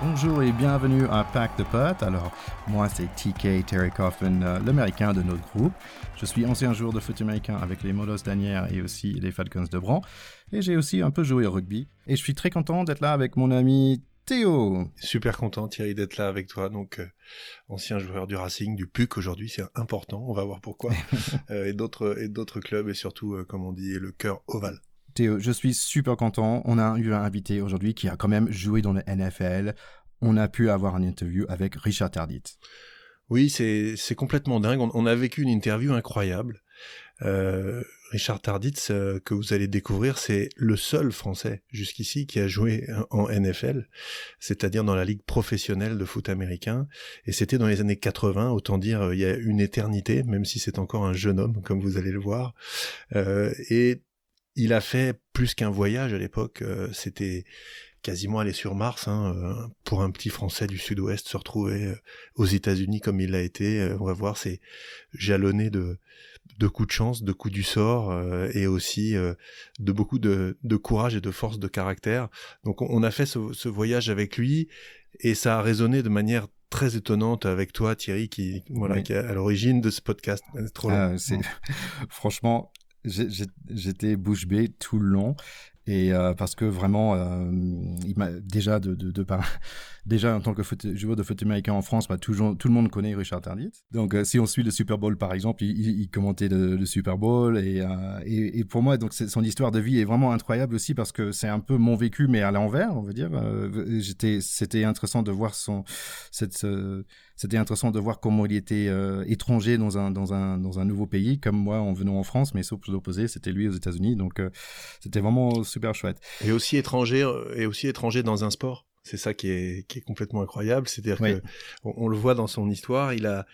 Bonjour et bienvenue à Pack de Potes. Alors, moi c'est TK Terry Coffin, euh, l'américain de notre groupe. Je suis ancien joueur de foot américain avec les Molos d'Anières et aussi les Falcons de Bran. Et j'ai aussi un peu joué au rugby. Et je suis très content d'être là avec mon ami Théo. Super content Thierry d'être là avec toi. Donc, euh, ancien joueur du Racing, du PUC aujourd'hui, c'est important. On va voir pourquoi. Euh, et d'autres et d'autres clubs et surtout, comme on dit, le cœur ovale. Théo, je suis super content. On a eu un invité aujourd'hui qui a quand même joué dans le NFL. On a pu avoir une interview avec Richard Tardit. Oui, c'est complètement dingue. On, a vécu une interview incroyable. Euh, Richard Tarditz, euh, que vous allez découvrir, c'est le seul Français jusqu'ici qui a joué en NFL, c'est-à-dire dans la ligue professionnelle de foot américain. Et c'était dans les années 80, autant dire euh, il y a une éternité, même si c'est encore un jeune homme, comme vous allez le voir. Euh, et il a fait plus qu'un voyage à l'époque. Euh, c'était quasiment aller sur Mars hein, euh, pour un petit Français du Sud-Ouest se retrouver euh, aux États-Unis comme il l'a été. on va voir, c'est jalonné de de coups de chance, de coups du sort et aussi de beaucoup de, de, courage et de force de caractère. Donc on a fait ce, ce voyage avec lui et ça a résonné de manière très étonnante avec toi Thierry qui voilà oui. qui est à l'origine de ce podcast. Trop long. Ah, c'est franchement j'étais bouche bée tout le long et euh, parce que vraiment euh, déjà de, déjà en tant que joueur de foot américain en France bah, tout le monde connaît Richard Tardit. Donc euh, si on suit le Super Bowl par exemple il, il commentait le, Super Bowl et, pour moi donc son histoire de vie est vraiment incroyable aussi parce que c'est un peu mon vécu mais à l'envers on veut dire. C'était intéressant de voir son cette c'était intéressant de voir comment il était euh, étranger dans un dans un dans un nouveau pays comme moi en venant en France mais sauf l'opposé c'était lui aux États-Unis donc euh, c'était vraiment super chouette. Et aussi étranger et aussi étranger dans un sport. C'est ça qui est qui est complètement incroyable. C'est-à-dire oui. que on, on, le voit dans son histoire il a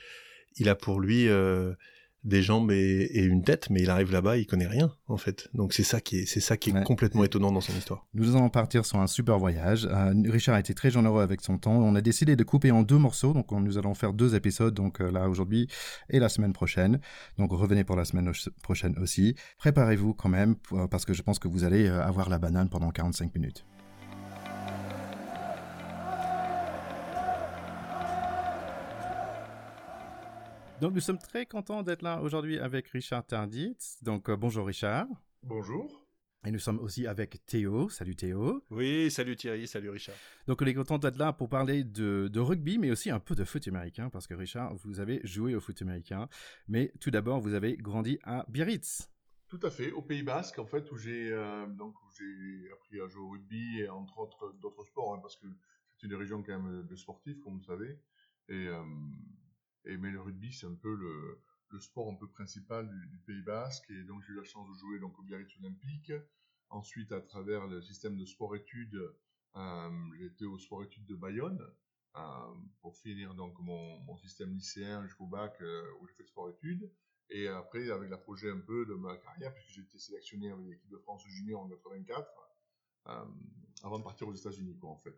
il a pour lui euh, des jambes et, et, une tête, mais il arrive là-bas, il connaît rien en fait. Donc c'est ça qui est, c'est ça qui est ouais. complètement étonnant dans son histoire. Nous allons partir sur un super voyage. Euh, Richard a été très généreux avec son temps. On a décidé de couper en deux morceaux, donc on, nous allons faire deux épisodes, donc euh, là aujourd'hui et la semaine prochaine. Donc revenez pour la semaine prochaine aussi. Préparez-vous quand même euh, parce que je pense que vous allez avoir la banane pendant 45 minutes. Donc nous sommes très contents d'être là aujourd'hui avec Richard Tardit. Donc euh, bonjour Richard. Bonjour. Et nous sommes aussi avec Théo. Salut Théo. Oui, salut Thierry, salut Richard. Donc on est content d'être là pour parler de, de, rugby, mais aussi un peu de foot américain, parce que Richard, vous avez joué au foot américain. Mais tout d'abord, vous avez grandi à Biarritz. Tout à fait, au Pays Basque, en fait, où j'ai euh, donc j'ai appris à jouer au rugby et entre autres d'autres sports, hein, parce que c'est une région quand même de sportifs, comme vous savez. Et euh, et, mais le rugby, c'est un peu le, sport un peu principal du, Pays Basque. Et donc, j'ai eu la chance de jouer donc, au Biarritz Olympique. Ensuite, à travers le système de sport-études, euh, été au sport-études de Bayonne euh, pour finir donc mon, mon système lycéen jusqu'au bac euh, où j'ai fait sport-études. Et après, avec la projet un peu de ma carrière, puisque j'ai été sélectionné avec l'équipe de France junior en 84, euh, avant de partir aux États-Unis, quoi, en fait.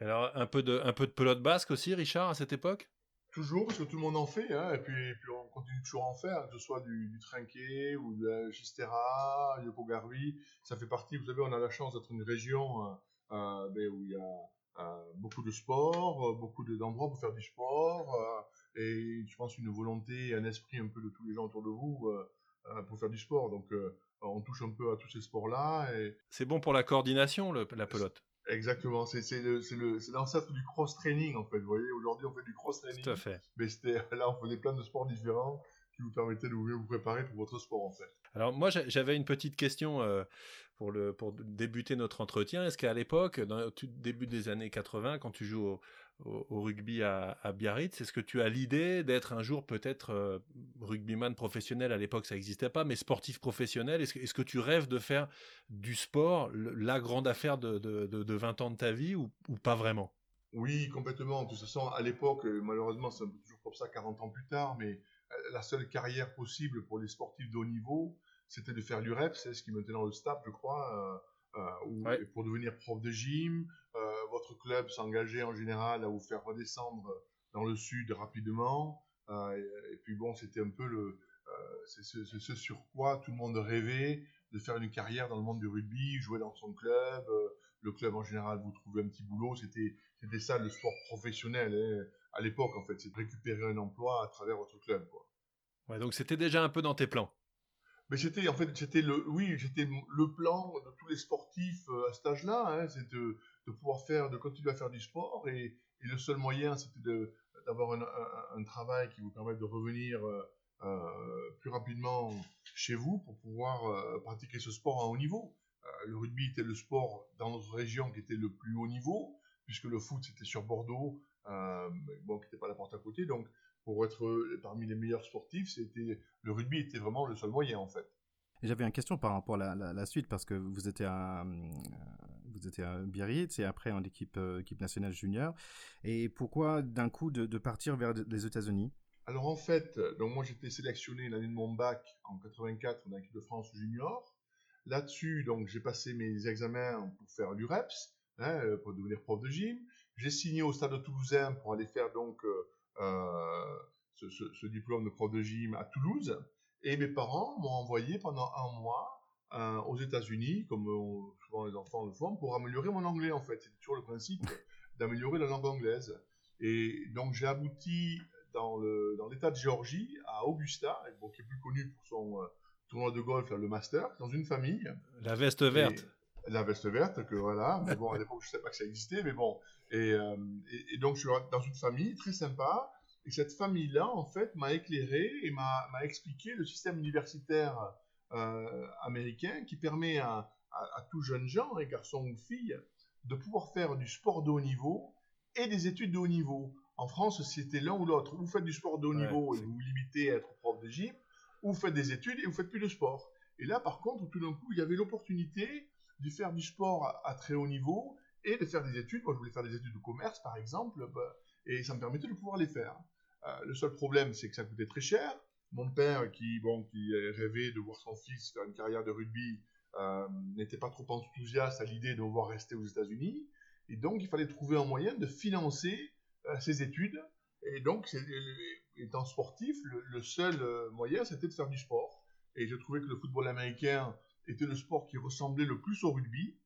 Et alors, un peu de, un peu de pelote basque aussi, Richard, à cette époque? Toujours, parce que tout le monde en fait, hein, et, puis, on continue toujours à en faire, que ce soit du, trinquet ou de la Gistera, Yoko Garvi, ça fait partie, vous savez, on a la chance d'être une région euh, euh, ben, où il y a euh, beaucoup de sport, beaucoup d'endroits pour faire du sport, et je pense une volonté, un esprit un peu de tous les gens autour de vous pour faire du sport. Donc on touche un peu à tous ces sports-là. C'est bon pour la coordination, la pelote Exactement, c'est l'ancêtre du cross-training en fait. Vous voyez, aujourd'hui on fait du cross-training. Tout à fait. Mais là on faisait plein de sports différents qui vous permettaient de vous préparer pour votre sport en fait. Alors moi j'avais une petite question euh, pour, le, pour débuter notre entretien. Est-ce qu'à l'époque, dans tout début des années 80, quand tu joues au, au, au rugby à, à Biarritz, est-ce que tu as l'idée d'être un jour peut-être euh, rugbyman professionnel? À l'époque ça n'existait pas, mais sportif professionnel. Est-ce que, est que tu rêves de faire du sport la grande affaire de, de, de, de 20 ans de ta vie ou, ou pas vraiment? Oui, complètement. De toute façon, à l'époque, malheureusement, c'est toujours comme ça 40 ans plus tard, mais la seule carrière possible pour les sportifs de haut niveau, c'était de faire l'UREP, c'est ce qui mettait dans le staff, je crois, euh, euh, où, ouais. pour devenir prof de gym. Euh, votre club s'engageait en général à vous faire redescendre dans le sud rapidement. Euh, et, et, puis bon, c'était un peu le, euh, c'est ce, ce, sur quoi tout le monde rêvait de faire une carrière dans le monde du rugby, jouer dans son club, le club en général vous trouvait un petit boulot. C'était, c'était ça le sport professionnel hein. à l'époque en fait, c'est de récupérer un emploi à travers votre club. Quoi. Ouais, donc c'était déjà un peu dans tes plans. Mais c'était en fait, c'était le, oui, c'était le plan de tous les sportifs euh, à cet âge-là, hein, c'est de, de, pouvoir faire, de continuer à faire du sport et, le seul moyen, c'était d'avoir un, travail qui vous permette de revenir euh, euh, plus rapidement chez vous pour pouvoir euh, pratiquer ce sport à haut niveau. Le rugby était le sport dans notre région qui était le plus haut niveau, puisque le foot c'était sur Bordeaux, qui n'était pas la porte à côté. Donc, pour être parmi les meilleurs sportifs, c'était le rugby était vraiment le seul moyen en fait. J'avais une question par rapport à la, la, suite parce que vous étiez à vous étiez à Biarritz et après en équipe équipe nationale junior. Et pourquoi d'un coup de, partir vers les États-Unis? Alors en fait, donc moi j'étais sélectionné l'année de mon bac en 84 dans l'équipe de France junior. Là-dessus, donc j'ai passé mes examens pour faire l'UREPS, hein, pour devenir prof de gym. J'ai signé au Stade de Toulousain pour aller faire donc euh, euh, ce, diplôme de prof de gym à Toulouse. Et mes parents m'ont envoyé pendant un mois euh, aux États-Unis, comme euh, souvent les enfants le font, pour améliorer mon anglais en fait. C'est toujours le principe d'améliorer la langue anglaise. Et donc j'ai abouti dans le dans l'État de Géorgie, à Augusta, bon, qui est plus connu pour son euh, tournoi de golf, le Master, dans une famille. La veste verte. Et, la veste verte, que voilà. mais bon, à l'époque, je ne savais pas que ça existait, mais bon. Et, euh, et, et, donc, je suis dans une famille très sympa. Et cette famille-là, en fait, m'a éclairé et m'a expliqué le système universitaire euh, américain qui permet à, à, à tout jeune gens, et garçons ou filles, de pouvoir faire du sport de haut niveau et des études de haut niveau. En France, c'était l'un ou l'autre. Vous faites du sport de haut niveau et vous vous limitez à être prof de gym, ou vous faites des études et vous faites plus de sport. Et là, par contre, tout d'un coup, il y avait l'opportunité de faire du sport à, à, très haut niveau et de faire des études. Moi, je voulais faire des études de commerce, par exemple, bah, et ça me permettait de pouvoir les faire. Euh, le seul problème, c'est que ça coûtait très cher. Mon père, qui, qui rêvait de voir son fils faire une carrière de rugby, euh, n'était pas trop enthousiaste à l'idée de voir rester aux États-Unis. Et donc, il fallait trouver un moyen de financer euh, ses études. Et donc, étant sportif, le, le seul euh, moyen, c'était de faire du sport. Et je trouvais que le football américain était le sport qui ressemblait le plus au rugby.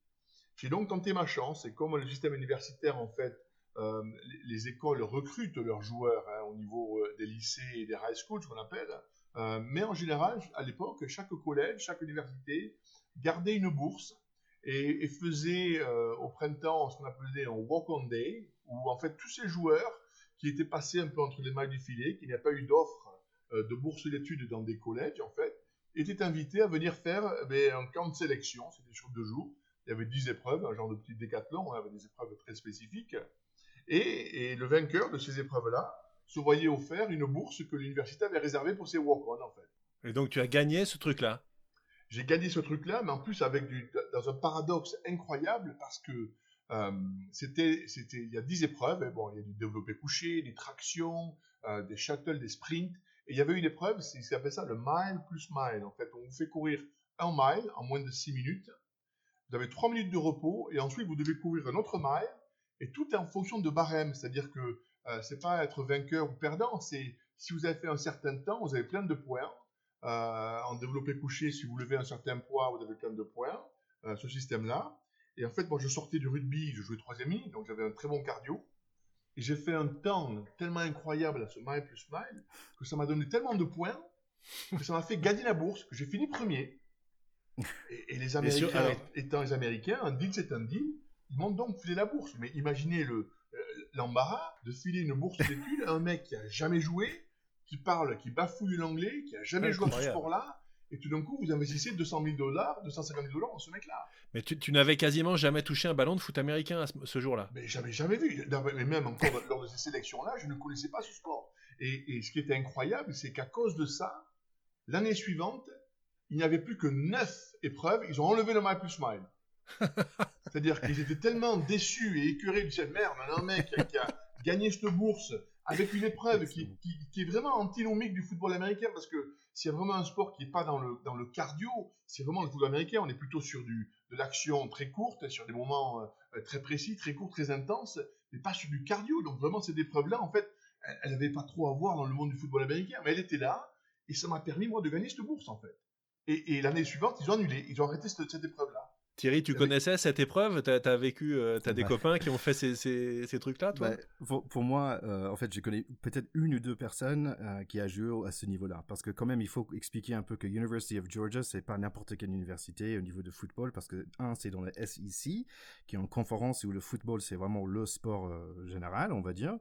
J'ai donc tenté ma chance. Et comme le système universitaire, en fait, euh, les, les, écoles recrutent leurs joueurs hein, au niveau euh, des lycées et des high schools, qu'on appelle. Euh, mais en général, à l'époque, chaque collège, chaque université gardait une bourse et, faisait au printemps ce qu'on appelait un walk-on day, où en fait tous ces joueurs qui étaient passés un peu entre les mailles du filet, n'y a pas eu d'offre euh, de bourse d'études dans des collèges, en fait, étaient invités à venir faire eh bien, un camp de sélection, c'était sur deux jours. Il y avait dix épreuves, un genre de petit décathlon, avec des épreuves très spécifiques. Et, et le vainqueur de ces épreuves-là se voyait offert une bourse que l'université avait réservée pour ses walk-on, en fait. Et donc tu as gagné ce truc-là J'ai gagné ce truc-là, mais en plus avec du, dans un paradoxe incroyable, parce que euh, c'était, c'était, il y a 10 épreuves. Et bon, il y a du développé couché, des tractions, euh, des shuttles, des sprints. Et il y avait une épreuve, c'est, c'est appelé ça le mile plus mile. En fait, on vous fait courir un mile en moins de 6 minutes. Vous avez 3 minutes de repos et ensuite vous devez courir un autre mile. Et tout est en fonction de barème, c'est-à-dire que euh, c'est pas être vainqueur ou perdant, c'est si vous avez fait un certain temps, vous avez plein de points. Euh, en développé couché, si vous levez un certain poids, vous avez plein de points. Euh, ce système-là. Et en fait, moi, je sortais du rugby, je jouais troisième ligne, donc j'avais un très bon cardio. Et j'ai fait un temps tellement incroyable à ce mile plus mile que ça m'a donné tellement de points que ça m'a fait gagner la bourse, que j'ai fini premier. Et, et les Américains, sûr, alors... étant les Américains, un deal c'est un deal, ils m'ont donc filé la bourse. Mais imaginez le l'embarras de filer une bourse d'études à un mec qui a jamais joué, qui parle, qui bafouille l'anglais, qui a jamais joué à ce sport-là, et tout d'un coup, vous investissez 200 000 dollars, 250 000 dollars en ce mec-là. Mais tu, tu n'avais quasiment jamais touché un ballon de foot américain à ce, ce jour-là. Mais j'avais jamais vu. Mais même encore lors de ces sélections-là, je ne connaissais pas ce sport. Et, et ce qui était incroyable, c'est qu'à cause de ça, l'année suivante, il n'y avait plus que 9 épreuves. Ils ont enlevé le mile plus mile. C'est-à-dire qu'ils étaient tellement déçus et écœurés de cette merde, un mec qui a gagné cette bourse avec une épreuve qui, qui, qui, est vraiment antinomique du football américain, parce que s'il y a vraiment un sport qui n'est pas dans le, dans le cardio, c'est vraiment le football américain, on est plutôt sur du, de l'action très courte, sur des moments euh, très précis, très courts, très intenses, mais pas sur du cardio. Donc vraiment, cette épreuve-là, en fait, elle n'avait pas trop à voir dans le monde du football américain, mais elle était là, et ça m'a permis, moi, de gagner cette bourse, en fait. Et, et l'année suivante, ils ont annulé, ils ont arrêté cette, cette épreuve-là. Thierry, tu connaissais cette épreuve? Tu as, vécu, euh, tu as des bah. copains qui ont fait ces, ces, ces trucs-là, toi? Bah, pour, moi, euh, en fait, j'ai connu peut-être une ou deux personnes euh, qui a joué à ce niveau-là. Parce que quand même, il faut expliquer un peu que University of Georgia, c'est pas n'importe quelle université au niveau de football. Parce que, un, c'est dans le SEC, qui est une conférence où le football, c'est vraiment le sport général, on va dire.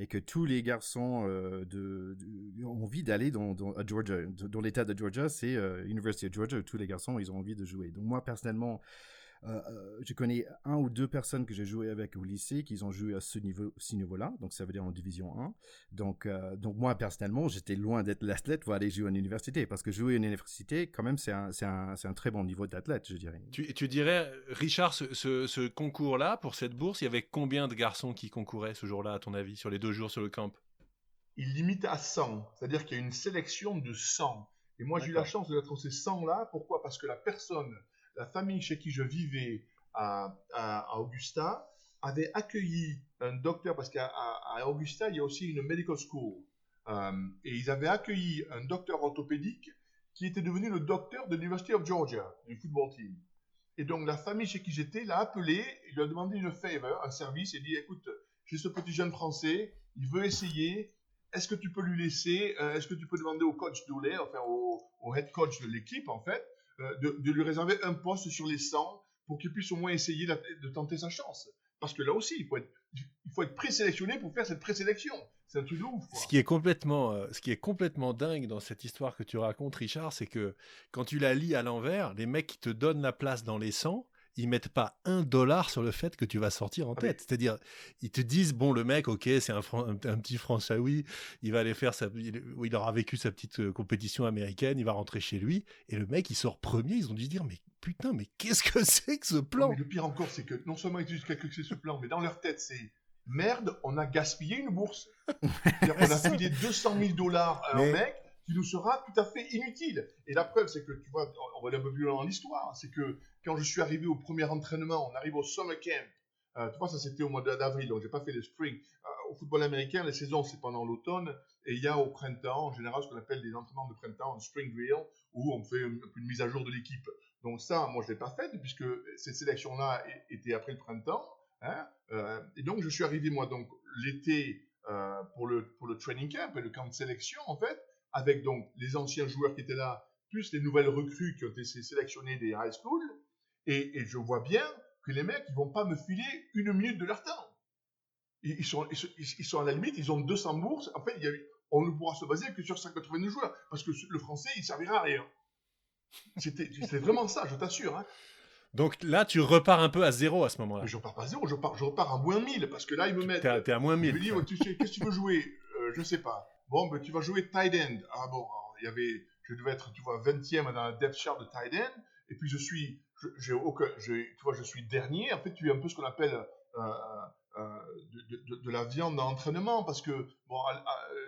Et que tous les garçons de, ont envie d'aller dans, à Georgia. Dans l'état de Georgia, c'est University of Georgia où tous les garçons, ils ont envie de jouer. Donc moi, personnellement, euh, euh, je connais un ou deux personnes que j'ai joué avec au lycée qui ont joué à ce niveau, ce niveau-là, donc ça veut dire en division 1. Donc, euh, donc moi personnellement, j'étais loin d'être l'athlète pour aller jouer à l'université, parce que jouer à l'université, quand même, c'est un, un, un, très bon niveau d'athlète, je dirais. Tu, tu dirais, Richard, ce, ce, ce concours-là, pour cette bourse, il y avait combien de garçons qui concouraient ce jour-là, à ton avis, sur les deux jours sur le camp? Il limite à 100, c'est-à-dire qu'il y a une sélection de 100. Et moi, j'ai eu la chance d'être ces 100-là. Pourquoi? Parce que la personne la famille chez qui je vivais à, Augusta avait accueilli un docteur, parce qu'à Augusta, il y a aussi une medical school. Euh, et ils avaient accueilli un docteur orthopédique qui était devenu le docteur de l'University of Georgia, du football team. Et donc la famille chez qui j'étais l'a appelé, il lui a demandé une favor, un service, et dit écoute, j'ai ce petit jeune français, il veut essayer, est-ce que tu peux lui laisser, euh, est-ce que tu peux demander au coach Dooley, enfin au head coach de l'équipe en fait, euh, de, lui réserver un poste sur les 100 pour qu'il puisse au moins essayer de tenter sa chance. Parce que là aussi, il faut être, il faut être présélectionné pour faire cette présélection. C'est un truc de ouf. Ce qui est complètement, euh, ce qui est complètement dingue dans cette histoire que tu racontes, Richard, c'est que quand tu la lis à l'envers, les mecs qui te donnent la place dans les 100, ils mettent pas un dollar sur le fait que tu vas sortir en ah, tête. C'est-à-dire, ils te disent, bon, le mec, ok, c'est un, un, petit oui, il va aller faire sa, il, il aura vécu sa petite euh, compétition américaine, il va rentrer chez lui, et le mec, il sort premier, ils ont dû se dire, mais putain, mais qu'est-ce que c'est que ce plan? le pire encore, c'est que non seulement ils disent quelque chose ce plan, mais dans leur tête, c'est, merde, on a gaspillé une bourse. on a filé 200 000 dollars à un mec, qui nous sera tout à fait inutile. Et la preuve, c'est que, tu vois, on va aller un peu plus loin dans l'histoire, c'est que quand je suis arrivé au premier entraînement, on arrive au summer camp, euh, tu vois, ça c'était au mois d'avril, donc j'ai pas fait le spring. Euh, au football américain, les saisons c'est pendant l'automne, et il y a au printemps, en général, ce qu'on appelle des entraînements de printemps, un spring drill, où on fait une mise à jour de l'équipe. Donc ça, moi je l'ai pas fait, puisque cette sélection-là était après le printemps. Hein, euh, et donc je suis arrivé moi donc l'été pour le pour le training camp et le camp de sélection en fait avec donc les anciens joueurs qui étaient là, plus les nouvelles recrues qui ont été sélectionnées des high school, et, je vois bien que les mecs, ils vont pas me filer une minute de leur temps. Ils, sont, ils, sont à la limite, ils ont 200 bourses. En fait, on ne pourra se baser que sur 182 joueurs, parce que le français, il servira à rien. C'était vraiment ça, je t'assure. Hein. Donc là, tu repars un peu à zéro à ce moment-là. Je repars pas à zéro, je, repars, je repars à moins 1000, parce que là, ils me mettent... T'es à moins 1000. Je me dis, qu'est-ce que tu veux jouer? Euh, Je sais pas. Bon, ben, tu vas jouer tight end. Ah bon, il y avait, je devais être, tu vois, 20e dans la depth chart de tight end. Et puis je suis, aucun, tu vois, je suis dernier. En fait, tu es un peu ce qu'on appelle euh, euh, de, de, la viande d'entraînement parce que bon,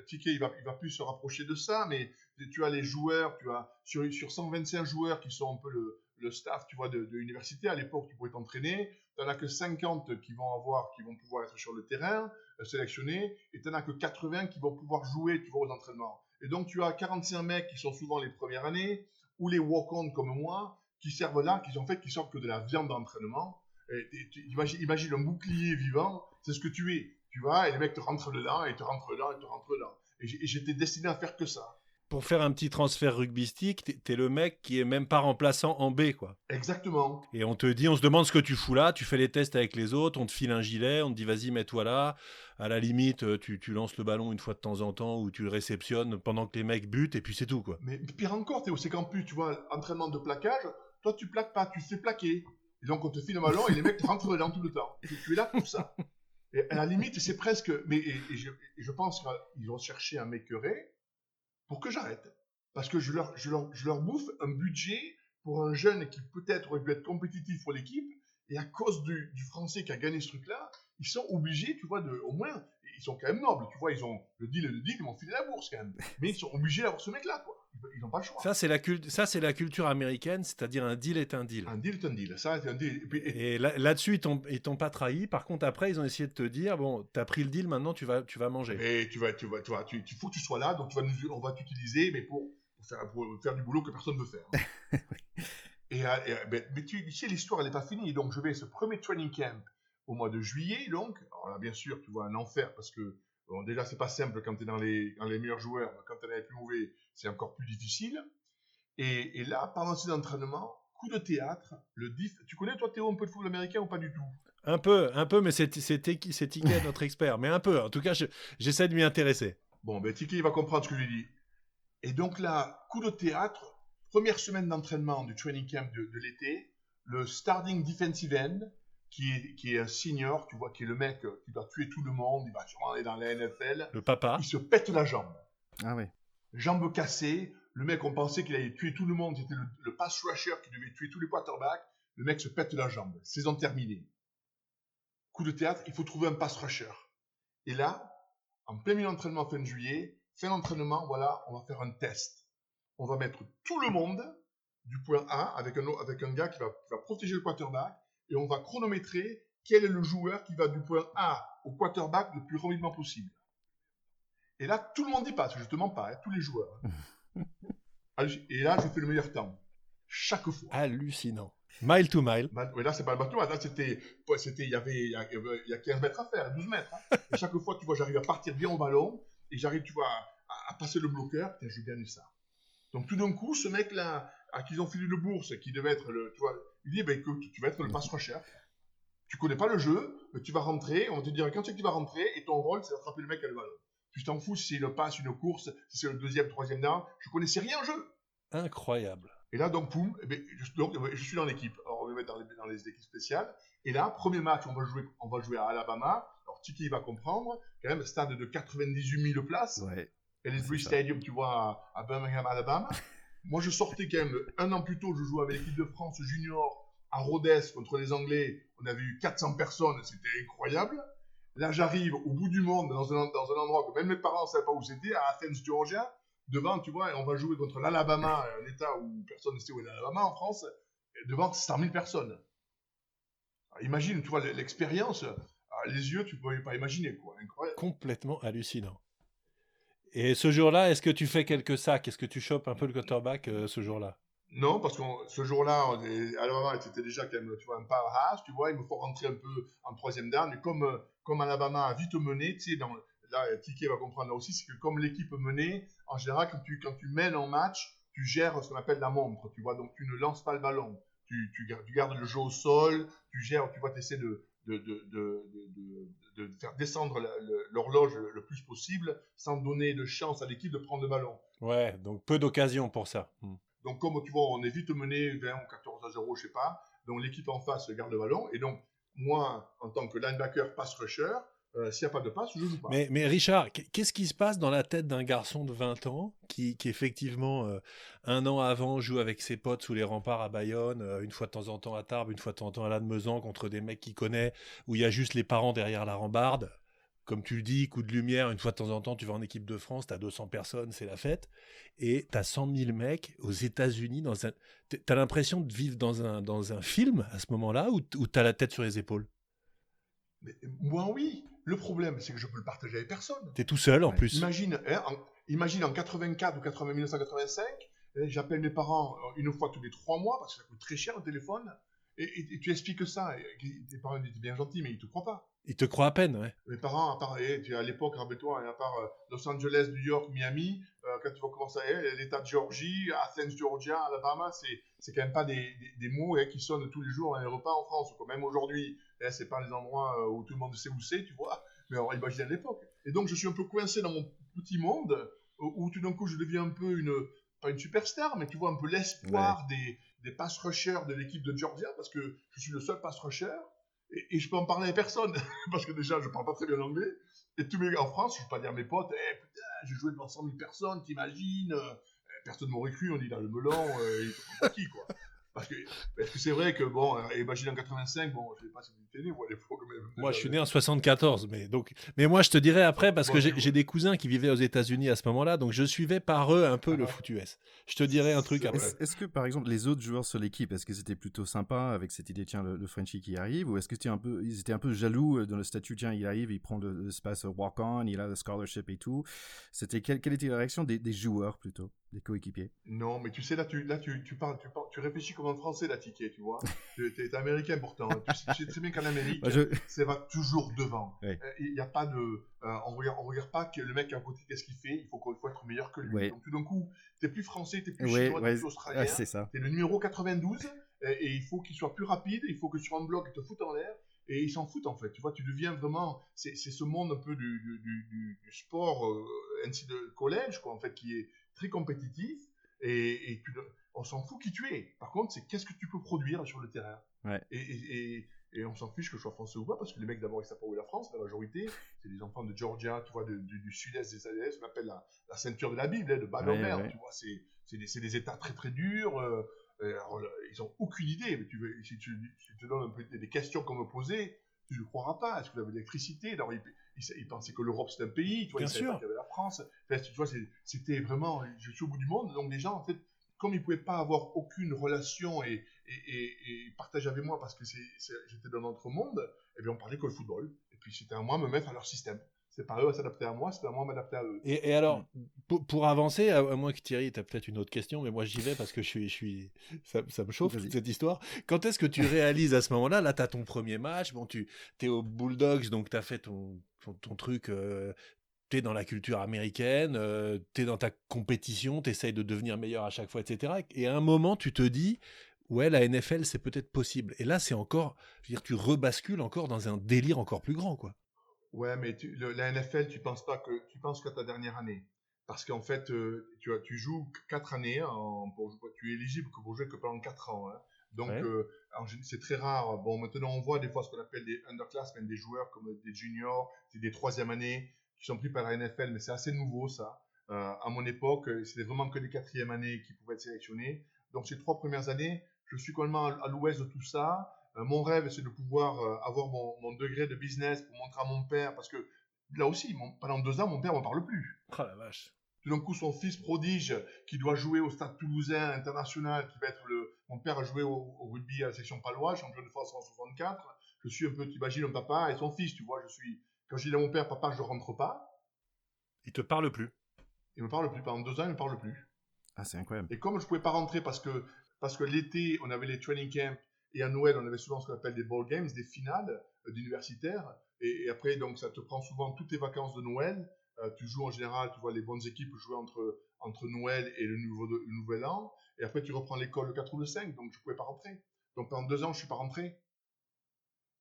Ticket, il va, il va plus se rapprocher de ça, mais tu as les joueurs, tu as sur, sur 125 joueurs qui sont un peu le, le staff, tu vois, de, l'université, à l'époque, tu pouvais t'entraîner. Tu n'en as que 50 qui vont avoir, qui vont pouvoir être sur le terrain, euh, sélectionnés, et tu n'en as que 80 qui vont pouvoir jouer, tu vois, aux entraînements. Et donc, tu as 45 mecs qui sont souvent les premières années, ou les walk-on comme moi, qui servent là, qui sont fait, qui sortent que de la viande d'entraînement. Imagine, imagine un bouclier vivant, c'est ce que tu es. Tu vois, et les mecs te rentrent dedans, et te rentrent dedans, et te rentrent dedans. Et j'étais destiné à faire que ça pour faire un petit transfert rugbystique, t'es le mec qui est même pas remplaçant en B, quoi. Exactement. Et on te dit, on se demande ce que tu fous là, tu fais les tests avec les autres, on te file un gilet, on te dit vas-y, mets-toi là. À la limite, euh, tu, tu, lances le ballon une fois de temps en temps ou tu le réceptionnes pendant que les mecs butent et puis c'est tout, quoi. Mais pire encore, t'es au plus, tu vois, entraînement de plaquage, toi tu plaques pas, tu fais plaquer. Et donc on te file un ballon et les mecs rentrent dedans tout le temps. tu es là pour ça. Et à la limite, c'est presque. Mais et, je, je, pense qu'ils ont cherché un mec pour que j'arrête. Parce que je leur, je, leur, je leur bouffe un budget pour un jeune qui peut-être aurait pu être compétitif pour l'équipe, et à cause du, du, français qui a gagné ce truc-là, ils sont obligés, tu vois, de, au moins, ils sont quand même nobles, tu vois, ils ont le deal le deal, ils m'ont filé la bourse quand même. Mais ils sont obligés d'avoir ce mec-là, quoi. Ils n'ont pas le choix. Ça, c'est la, ça, c'est la culture américaine, c'est-à-dire un deal est un deal. Un deal est un deal. Ça, c'est un deal. Et, là-dessus, ils t'ont pas trahi. Par contre, après, ils ont essayé de te dire bon, t'as pris le deal, maintenant, tu vas, tu vas manger. Et tu vas, tu vas, tu vas, tu, faut que tu sois là, donc tu vas nous, on va t'utiliser, mais pour, faire, pour faire du boulot que personne ne veut faire. Et, ben, mais tu sais, l'histoire, elle n'est pas finie. Donc, je vais ce premier training camp au mois de juillet. Donc, alors là, bien sûr, tu vois un enfer parce que bon, déjà, c'est pas simple quand tu es dans les, dans les meilleurs joueurs. Quand tu es dans les plus mauvais, c'est encore plus difficile. Et, et, là, pendant ces entraînements, coup de théâtre, le diff. Tu connais, toi, Théo, un peu de football américain ou pas du tout? Un peu, un peu, mais c'est Ticket, notre expert. Mais un peu. En tout cas, j'essaie de m'y intéresser. Bon, ben, Ticket, il va comprendre ce que je dis. Et donc là, coup de théâtre, première semaine d'entraînement du training camp de, de l'été, le starting defensive end, qui est, qui est un senior, tu vois, qui est le mec qui va tuer tout le monde, il va sûrement aller dans la NFL. Le papa. Il se pète la jambe. Ah oui. Jambe cassée. Le mec, on pensait qu'il allait tuer tout le monde. C'était le, pass rusher qui devait tuer tous les quarterbacks. Le mec se pète la jambe. Saison terminée. Coup de théâtre, il faut trouver un pass rusher. Et là, en plein milieu d'entraînement fin de juillet, fin d'entraînement, voilà, on va faire un test. On va mettre tout le monde du point A avec un, avec un gars qui va, qui va protéger le quarterback et on va chronométrer quel est le joueur qui va du point A au quarterback le plus rapidement possible. Et là, tout le monde y passe, justement pas, hein, tous les joueurs. Et là, je fais le meilleur temps. Chaque fois. Hallucinant. Mile to mile. Mais là, c'est pas le bateau. Là, c'était, c'était, il y avait, il y a 15 mètres à faire, 12 mètres. Hein. Et chaque fois, tu vois, j'arrive à partir bien au ballon et j'arrive, tu vois, à, passer le bloqueur. Et j'ai gagné ça. Donc, tout d'un coup, ce mec-là, à qui ils ont filé le bourse, qui devait être le, tu vois, il dit, bah, écoute, tu vas être le pass rusher. Tu connais pas le jeu, mais tu vas rentrer, on va te dire quand c'est que tu vas rentrer, et ton rôle, c'est d'attraper le mec à le ballon. Tu t'en fous si c'est le pass, une course, si c'est le deuxième, troisième down. Je connaissais rien au jeu. Incroyable. Et là, donc, poum, eh ben, je, donc, je suis dans l'équipe. Alors, on va mettre dans les, dans les, équipes spéciales. Et là, premier match, on va jouer, on va jouer à Alabama. Alors, Tiki va comprendre. Quand même, stade de 98 000 places. Ouais. Ellisbury Stadium, tu vois, à, Birmingham, Alabama. Moi, je sortais quand même un an plus tôt, je jouais avec l'équipe de France junior à Rhodes contre les Anglais. On avait eu 400 personnes, c'était incroyable. Là, j'arrive au bout du monde, dans un, dans un endroit que même mes parents ne savaient pas où c'était, à Athens, Georgia. Devant, tu vois, et on va jouer contre l'Alabama, un état où personne ne sait où est l'Alabama en France, devant 100 000 personnes. imagine, tu vois, l'expérience, les yeux, tu ne pouvais pas imaginer, quoi. Incroyable. Complètement hallucinant. Et ce jour-là, est-ce que tu fais quelques sacs? Est-ce que tu chopes un peu le quarterback euh, ce jour-là? Non, parce que ce jour-là, Alabama c'était déjà quand même, tu vois, un powerhouse, tu vois, il me faut rentrer un peu en troisième down, comme, euh, comme Alabama a vite mené, tu sais, dans, là, Tiki va comprendre là aussi, c'est que comme l'équipe menée, en général, quand tu, quand tu mènes en match, tu gères ce qu'on appelle la montre, tu vois, donc tu ne lances pas le ballon, tu, tu, tu gardes le jeu au sol, tu gères, tu vois, tu essaies de, de, de, de, de, faire descendre l'horloge le, plus possible sans donner de chance à l'équipe de prendre le ballon. Ouais, donc peu d'occasions pour ça. Hmm. Donc comme tu vois, on est vite mené 20 ou 14 à 0, je sais pas. Donc l'équipe en face garde le ballon. Et donc moi, en tant que linebacker pass rusher, euh, s'il n'y a pas de passe, je joue pas. Mais, mais Richard, qu'est-ce qui se passe dans la tête d'un garçon de 20 ans qui, qui effectivement, euh, un an avant, joue avec ses potes sous les remparts à Bayonne, euh, une fois de temps en temps à Tarbes, une fois de temps en temps à Lannemezan, contre des mecs qu'il connaît, où il y a juste les parents derrière la rambarde? Comme tu le dis, coup de lumière, une fois de temps en temps, tu vas en équipe de France, tu as 200 personnes, c'est la fête, et tu as 100 000 mecs aux États-Unis. Dans un... Tu as l'impression de vivre dans un, dans un film à ce moment-là, ou tu as la tête sur les épaules? Moi, oui. Le problème, c'est que je peux le partager avec personne. Tu es tout seul, en plus. Imagine, hein, en, imagine en 84 ou 80, 1985, hein, j'appelle mes parents euh, une fois tous les trois mois, parce que ça coûte très cher le téléphone, et, tu expliques ça. Et, tes parents étaient bien gentils, mais ils te croient pas. Ils te croient à peine, ouais. Mes parents, à part, eh, à l'époque, rappelle-toi, à part euh, Los Angeles, New York, Miami, euh, quand tu vas commencer à eh, l'état de Géorgie, Athens, Georgia, Alabama, c'est, c'est quand même pas des, des, mots eh, qui sonnent tous les jours dans les repas en France. Même aujourd'hui, eh, c'est pas les endroits euh, où tout le monde sait où c'est, tu vois. Mais on imagine à l'époque. Et donc, je suis un peu coincé dans mon petit monde où, tout d'un coup, je deviens un peu une, pas une superstar, mais tu vois, un peu l'espoir des, des pass rushers de l'équipe de Georgia parce que je suis le seul pass rusher et, je peux en parler à personne, parce que déjà, je parle pas très bien anglais. Et tous mes en France, je peux pas dire à mes potes, eh putain, j'ai joué devant 100 000 personnes, t'imagines euh, Personne m'aurait cru, on dit là, le melon, euh, il te qui, quoi. Parce que parce que c'est vrai que bon, euh, imagine en 85, bon, je sais pas si vous êtes né vous à l'époque, mais moi je suis né en 74, mais donc, mais moi je te dirais après parce que j'ai des cousins qui vivaient aux États-Unis à ce moment-là, donc je suivais par eux un peu le foot US. Je te dirais un truc après. Est-ce que par exemple les autres joueurs sur l'équipe, est-ce que c'était plutôt sympa avec cette idée tiens le, Frenchie qui arrive, ou est-ce que un peu, ils étaient un peu jaloux euh, dans le statut tiens il arrive, il prend l'espace walk-on, il a le scholarship et tout. C'était quelle, quelle était la réaction des, des joueurs plutôt? Des coéquipiers. Non, mais tu sais, là, tu, là, tu, tu parles, tu, parles, tu réfléchis comme un Français, là, Ticket, tu vois. tu es, américain pourtant. tu sais très bien qu'en Amérique, bah, c'est va toujours devant. Il oui. n'y a pas de. Euh, on regarde, on regarde pas que le mec à côté, qu'est-ce qu'il fait. Il faut, faut être meilleur que lui. Donc, tout d'un coup, tu es plus français, tu es plus chinois, tu es plus australien. c'est ça. Tu es le numéro 92 et, et il faut qu'il soit plus rapide. Il faut que sur un bloc, il te foute en l'air et ils s'en foutent en fait. Tu vois, tu deviens vraiment, c'est ce monde un peu du, du, du, du sport euh, ainsi de collège quoi en fait qui est très compétitif et, et tu, on s'en fout qui tu es. Par contre, c'est qu'est-ce que tu peux produire sur le terrain. Ouais. Et, et, et, on s'en fiche que je sois français ou pas parce que les mecs d'abord ils savent pas où est la France, la majorité c'est des enfants de Georgia, tu vois, du, du sud-est des ADS, on appelle la, la, ceinture de la Bible, hein, de bas ouais, tu vois, c'est des, des, États très très durs. Euh, alors, ils ont aucune idée, mais tu veux, si tu, si tu te donnes un peu des questions qu'on me poser, tu ne croiras pas. Est-ce que vous avez l'électricité? Alors, ils, pensaient que l'Europe c'était un pays, tu vois, Bien ils savaient pas qu'il y avait la France. tu vois, c'était vraiment, je suis au bout du monde. Donc, les gens, en fait, comme ils pouvaient pas avoir aucune relation et, et, et, partager avec moi parce que j'étais dans notre monde, eh bien, on parlait que le football. Et puis, c'était à moi de me mettre à leur système c'est pas eux à s'adapter à moi, c'est à moi à m'adapter à eux. Et, alors, pour, pour, avancer, à, moins que Thierry, tu as peut-être une autre question, mais moi j'y vais parce que je suis, je suis, ça, ça me chauffe cette histoire. Quand est-ce que tu réalises à ce moment-là, là, tu as ton premier match, bon, tu es au Bulldogs, donc tu as fait ton, ton, truc, euh, tu es dans la culture américaine, euh, tu es dans ta compétition, tu essayes de devenir meilleur à chaque fois, etc. Et à un moment, tu te dis, ouais, la NFL, c'est peut-être possible. Et là, c'est encore, je veux dire, tu rebascules encore dans un délire encore plus grand, quoi. Ouais, mais tu, la NFL, tu penses pas que tu penses qu'à ta dernière année, parce qu'en fait, tu as, tu joues quatre années, en, pour, tu es éligible pour jouer que pendant quatre ans. Hein. Donc, euh, c'est très rare. Bon, maintenant, on voit des fois ce qu'on appelle des underclassmen, des joueurs comme des juniors, des troisième années qui sont pris par la NFL, mais c'est assez nouveau ça. Euh, à mon époque, c'était vraiment que les quatrième années qui pouvaient être sélectionnés. Donc, ces trois premières années, je suis complètement à l'ouest de tout ça. Euh, mon rêve, c'est de pouvoir avoir mon, mon, degré de business pour montrer à mon père, parce que là aussi, pendant deux ans, mon père ne parle plus. Oh la vache. Tout d'un coup, son fils prodige, qui doit jouer au Stade Toulousain international, qui va être le. Mon père a joué au, rugby à la section palois, champion de France en 64. Je suis un peu, tu imagines, un papa et son fils, tu vois. Je suis. Quand je dis à mon père, papa, je rentre pas. Il te parle plus. Il me parle plus. Pendant deux ans, il me parle plus. Ah, c'est incroyable. Et comme je pouvais pas rentrer parce que parce que l'été, on avait les training camps et à Noël, on avait souvent ce qu'on appelle des ball games, des finales euh, d'universitaires. Et, après, donc, ça te prend souvent toutes tes vacances de Noël. Euh, tu joues en général, tu vois, les bonnes équipes jouer entre, entre Noël et le, Nouvel An. Et après, tu reprends l'école le 4 ou le 5, donc je pouvais pas rentrer. Donc pendant deux ans, je suis pas rentré.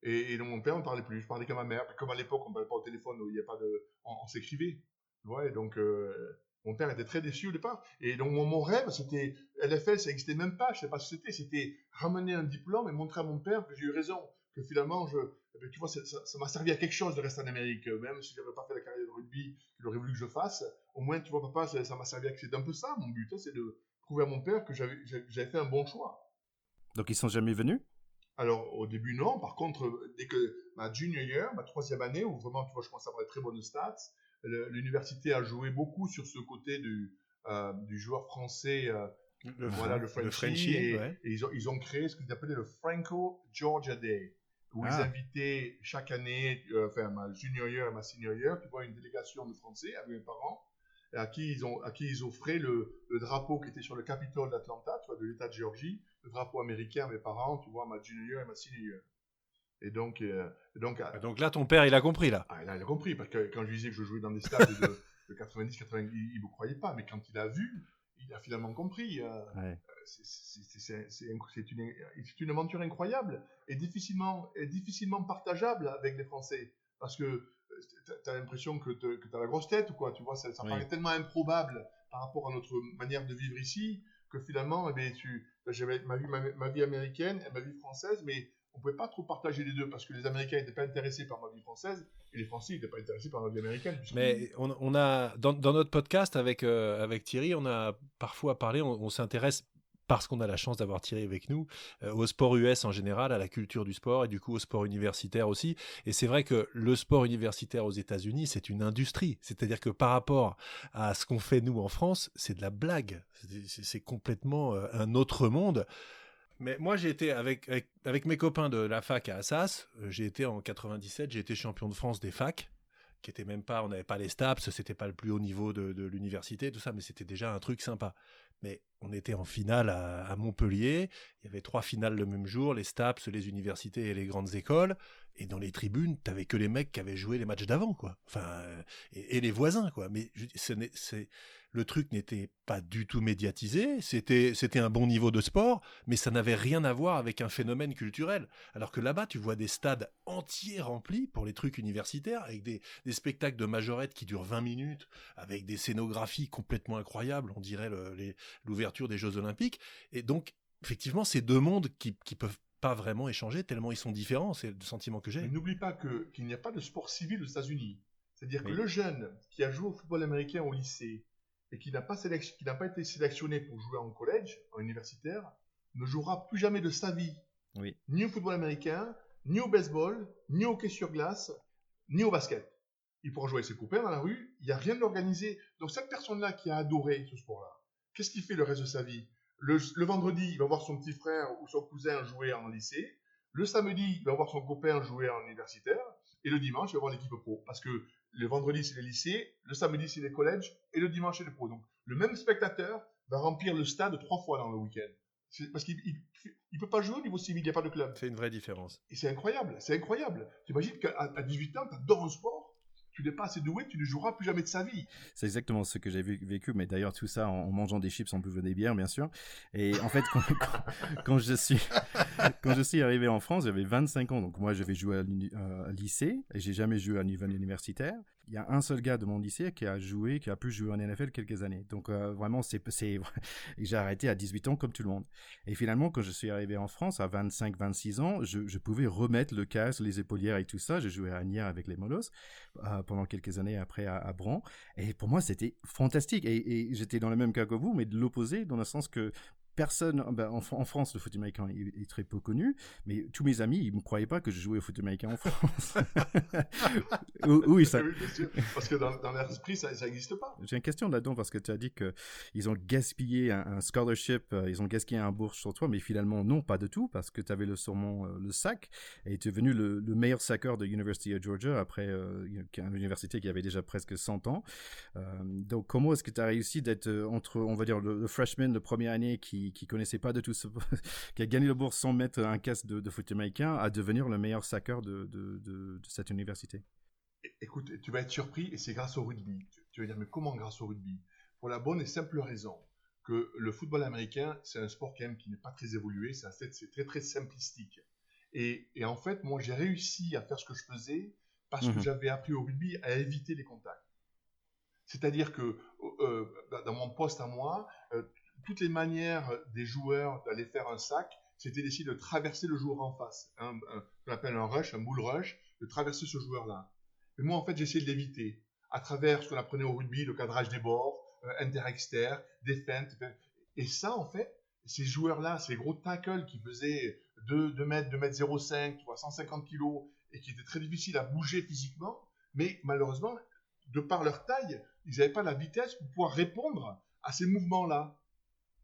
Et, et donc mon père, on parlait plus. Je parlais qu'à ma mère. Comme à l'époque, on parlait pas au téléphone, il y a pas de, on, s'écrivait. Ouais, donc euh, mon père était très déçu au départ. Et donc, mon, rêve, c'était, LFL, ça n'existait même pas, je sais pas ce que c'était, c'était ramener un diplôme et montrer à mon père que j'ai eu raison, que finalement, je, ben, tu vois, ça m'a servi à quelque chose de rester en Amérique. Même si j'avais pas fait la carrière de rugby qu'il aurait voulu que je fasse, au moins, tu vois, papa, ça m'a servi à C'est un peu ça, mon but, hein, c'est de prouver à mon père que j'avais fait un bon choix. Donc, ils sont jamais venus? Alors, au début, non. Par contre, dès que ma junior year, ma troisième année, où vraiment, tu vois, je commence à avoir des très bonnes stats, l'université a joué beaucoup sur ce côté du, euh, du joueur français, euh, le, voilà, le Frenchie, et, ils, ont, ils ont créé ce qu'ils appelaient le Franco Georgia Day, où ils ah. invitaient chaque année, euh, enfin ma junior year et ma senior year, tu vois, une délégation de Français avec mes parents, à qui ils, ont, à qui ils offraient le, le drapeau qui était sur le Capitole d'Atlanta, tu vois, de l'État de Géorgie, le drapeau américain à mes parents, tu vois, ma junior year et ma senior year. Et donc, euh, donc, ah, donc là, ton père, il a compris, là. Ah, il a compris, parce que quand je lui disais que je jouais dans des stades de, 90, 90, il ne me croyait pas, mais quand il a vu, il a finalement compris. Euh, c'est une, une, aventure incroyable et difficilement, et difficilement partageable avec les Français. Parce que euh, tu as l'impression que tu as la grosse tête ou quoi, tu vois, ça, ça paraît tellement improbable par rapport à notre manière de vivre ici que finalement, eh bien, tu, j'avais ma vie, ma vie américaine et ma vie française, mais on pouvait pas trop partager les deux parce que les Américains n'étaient pas intéressés par ma vie française et les Français n'étaient pas intéressés par ma vie américaine. Mais on, a dans, notre podcast avec euh, avec Thierry, on a parfois parlé, on, s'intéresse parce qu'on a la chance d'avoir Thierry avec nous, euh, au sport US en général, à la culture du sport et du coup au sport universitaire aussi. Et c'est vrai que le sport universitaire aux États-Unis, c'est une industrie. C'est-à-dire que par rapport à ce qu'on fait nous en France, c'est de la blague. C'est complètement euh, un autre monde. Mais moi, j'ai été avec, avec, mes copains de la fac à Assas. Euh, j'ai été en 97, j'ai été champion de France des facs. qui était même pas, on n'avait pas les STAPS, c'était pas le plus haut niveau de, l'université, tout ça, mais c'était déjà un truc sympa. Mais on était en finale à, Montpellier. Il y avait trois finales le même jour, les STAPS, les universités et les grandes écoles. Et dans les tribunes, t'avais que les mecs qui avaient joué les matchs d'avant, quoi. Enfin, euh, et, les voisins, quoi. Mais c'est, le truc n'était pas du tout médiatisé. C'était, c'était un bon niveau de sport, mais ça n'avait rien à voir avec un phénomène culturel. Alors que là-bas, tu vois des stades entiers remplis pour les trucs universitaires, avec des, spectacles de majorette qui durent 20 minutes, avec des scénographies complètement incroyables. On dirait l'ouverture des Jeux Olympiques. Et donc, effectivement, c'est deux mondes qui, qui peuvent pas vraiment échanger tellement ils sont différents, c'est le sentiment que j'ai. N'oublie pas que qu'il n'y a pas de sport civil aux États-Unis. C'est-à-dire que le jeune qui a joué au football américain au lycée et qui n'a pas, qui n'a pas été sélectionné pour jouer en collège, en universitaire, ne jouera plus jamais de sa vie. Oui. Ni au football américain, ni au baseball, ni au hockey sur glace, ni au basket. Il pourra jouer avec ses copains dans la rue, il n'y a rien d'organisé. Donc cette personne-là qui a adoré ce sport-là, qu'est-ce qu'il fait le reste de sa vie? Le, vendredi, il va voir son petit frère ou son cousin jouer en lycée. Le samedi, il va voir son copain jouer en universitaire. Et le dimanche, il va voir l'équipe pro. Parce que le vendredi, c'est les lycées, le samedi, c'est les collèges, et le dimanche, c'est les pros. Donc, le même spectateur va remplir le stade trois fois dans le week-end. Parce qu'il ne peut pas jouer au niveau civil, il n'y a pas de club. C'est une vraie différence. Et c'est incroyable, c'est incroyable. Tu imagines qu'à 18 ans, tu adores le sport, tu n'es pas assez doué, tu ne joueras plus jamais de sa vie. C'est exactement ce que j'ai vécu, mais d'ailleurs tout ça en, mangeant des chips en buvant des bières, bien sûr. Et en fait, quand, je suis arrivé en France, j'avais 25 ans, donc moi je vais jouer à, à lycée et j'ai jamais joué à niveau universitaire il y a un seul gars de mon lycée qui a joué, qui a pu jouer en NFL quelques années. Donc euh, vraiment, c'est, c'est, j'ai arrêté à 18 ans comme tout le monde. Et finalement, quand je suis arrivé en France à 25, 26 ans, je, pouvais remettre le casque, les épaulières et tout ça. J'ai joué à Agnières avec les Molos euh, pendant quelques années après à, à. Et pour moi, c'était fantastique. Et, et j'étais dans le même cas que vous, mais de l'opposé, dans le sens que personne, ben, en, France, le foot américain est, très peu connu, mais tous mes amis, ils ne me croyaient pas que je jouais au foot américain en France. oui, ça... parce que dans, dans l'esprit, ça n'existe pas. J'ai une question là-dedans, parce que tu as dit qu'ils ont gaspillé un, scholarship, euh, ils ont gaspillé un bourse sur toi, mais finalement, non, pas de tout, parce que tu avais le surnom, euh, le sac, et tu es devenu le, meilleur sacker de University of Georgia, après euh, une université qui avait déjà presque 100 ans. donc, comment est-ce que tu as réussi d'être entre, on va dire, le freshman de première année qui qui, connaissait pas de tout ce, qui a gagné le bourse sans mettre un casque de, foot américain, à devenir le meilleur sacker de, de, cette université Écoute, tu vas être surpris et c'est grâce au rugby. Tu, vas dire, mais comment grâce au rugby? Pour la bonne et simple raison que le football américain, c'est un sport quand même qui n'est pas très évolué, c'est très très simplistique. Et, et en fait, moi, j'ai réussi à faire ce que je faisais parce que mhm. j'avais appris au rugby à éviter les contacts. C'est-à-dire que euh, dans mon poste à moi, toutes les manières des joueurs d'aller faire un sac, c'était d'essayer de traverser le joueur en face. Un, qu'on appelle un rush, un bull rush, de traverser ce joueur-là. Mais moi, en fait, j'essayais de l'éviter. À travers ce qu'on apprenait au rugby, le cadrage des bords, euh, inter-exter, des. Et ça, en fait, ces joueurs-là, ces gros tackles qui faisaient 2, 2 mètres, 2 mètres 05, tu vois, 150 kilos, et qui étaient très difficiles à bouger physiquement, mais malheureusement, de par leur taille, ils n'avaient pas la vitesse pour pouvoir répondre à ces mouvements-là.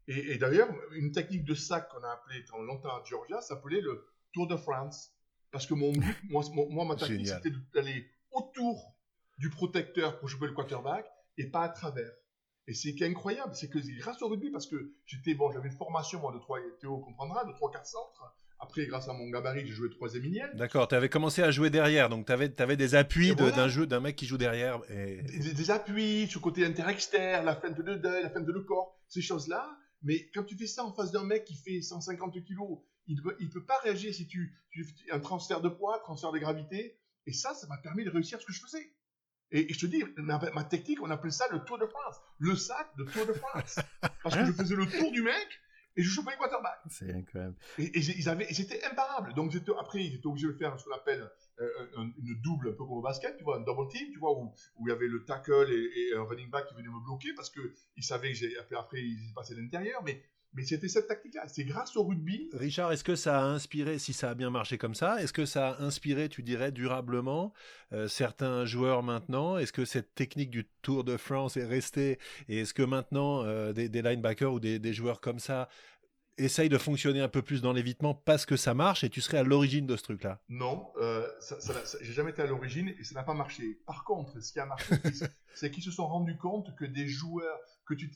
Et, d'ailleurs, une technique de sac qu'on a appelée longtemps à Georgia s'appelait le Tour de France. Parce que mon moi, moi ma technique, c'était d'aller autour du protecteur pour jouer le quarterback et pas à travers. Et c'est incroyable, c'est que grâce au rugby, parce que j'étais, bon, j'avais une formation, moi, de 3, Théo comprendra, de 3-4 centres. Après, grâce à mon gabarit, j'ai joué troisième ligne. D'accord, tu avais commencé à jouer derrière, donc tu avais, avais, des appuis d'un jeu, d'un mec qui joue derrière. Et... Des, des, appuis, le côté inter-externe, la fin de deuil, la fin de le corps, ces choses-là. Mais quand tu fais ça en face d'un mec qui fait 150 kilos, il ne peut, pas réagir si tu, tu un transfert de poids, transfert de gravité. Et ça, ça m'a permis de réussir ce que je faisais. Et, je te dis, ma, technique, on appelait ça le Tour de France. Le sac de Tour de France. Parce que je faisais le tour du mec et je chopais les quarterbacks. C'est incroyable. Et, ils avaient, c'était imparable. Donc après, ils étaient obligés de faire ce qu'on appelle euh, une double, un peu comme au basket, tu vois, un double team, tu vois, où, où il y avait le tackle et, un running back qui venait me bloquer parce que ils savaient que j'ai, après, après ils passaient à l'intérieur, mais mais c'était cette tactique-là. C'est grâce au rugby. Richard, est-ce que ça a inspiré, si ça a bien marché comme ça, est-ce que ça a inspiré, tu dirais, durablement euh, certains joueurs maintenant? Est-ce que cette technique du Tour de France est restée? Et est-ce que maintenant, euh, des, des, linebackers ou des, des, joueurs comme ça essaye de fonctionner un peu plus dans l'évitement parce que ça marche et tu serais à l'origine de ce truc-là? Non, euh, ça, ça, ça, j'ai jamais été à l'origine et ça n'a pas marché. Par contre, ce qui a marché, c'est qu'ils se sont rendus compte que des joueurs, que tu,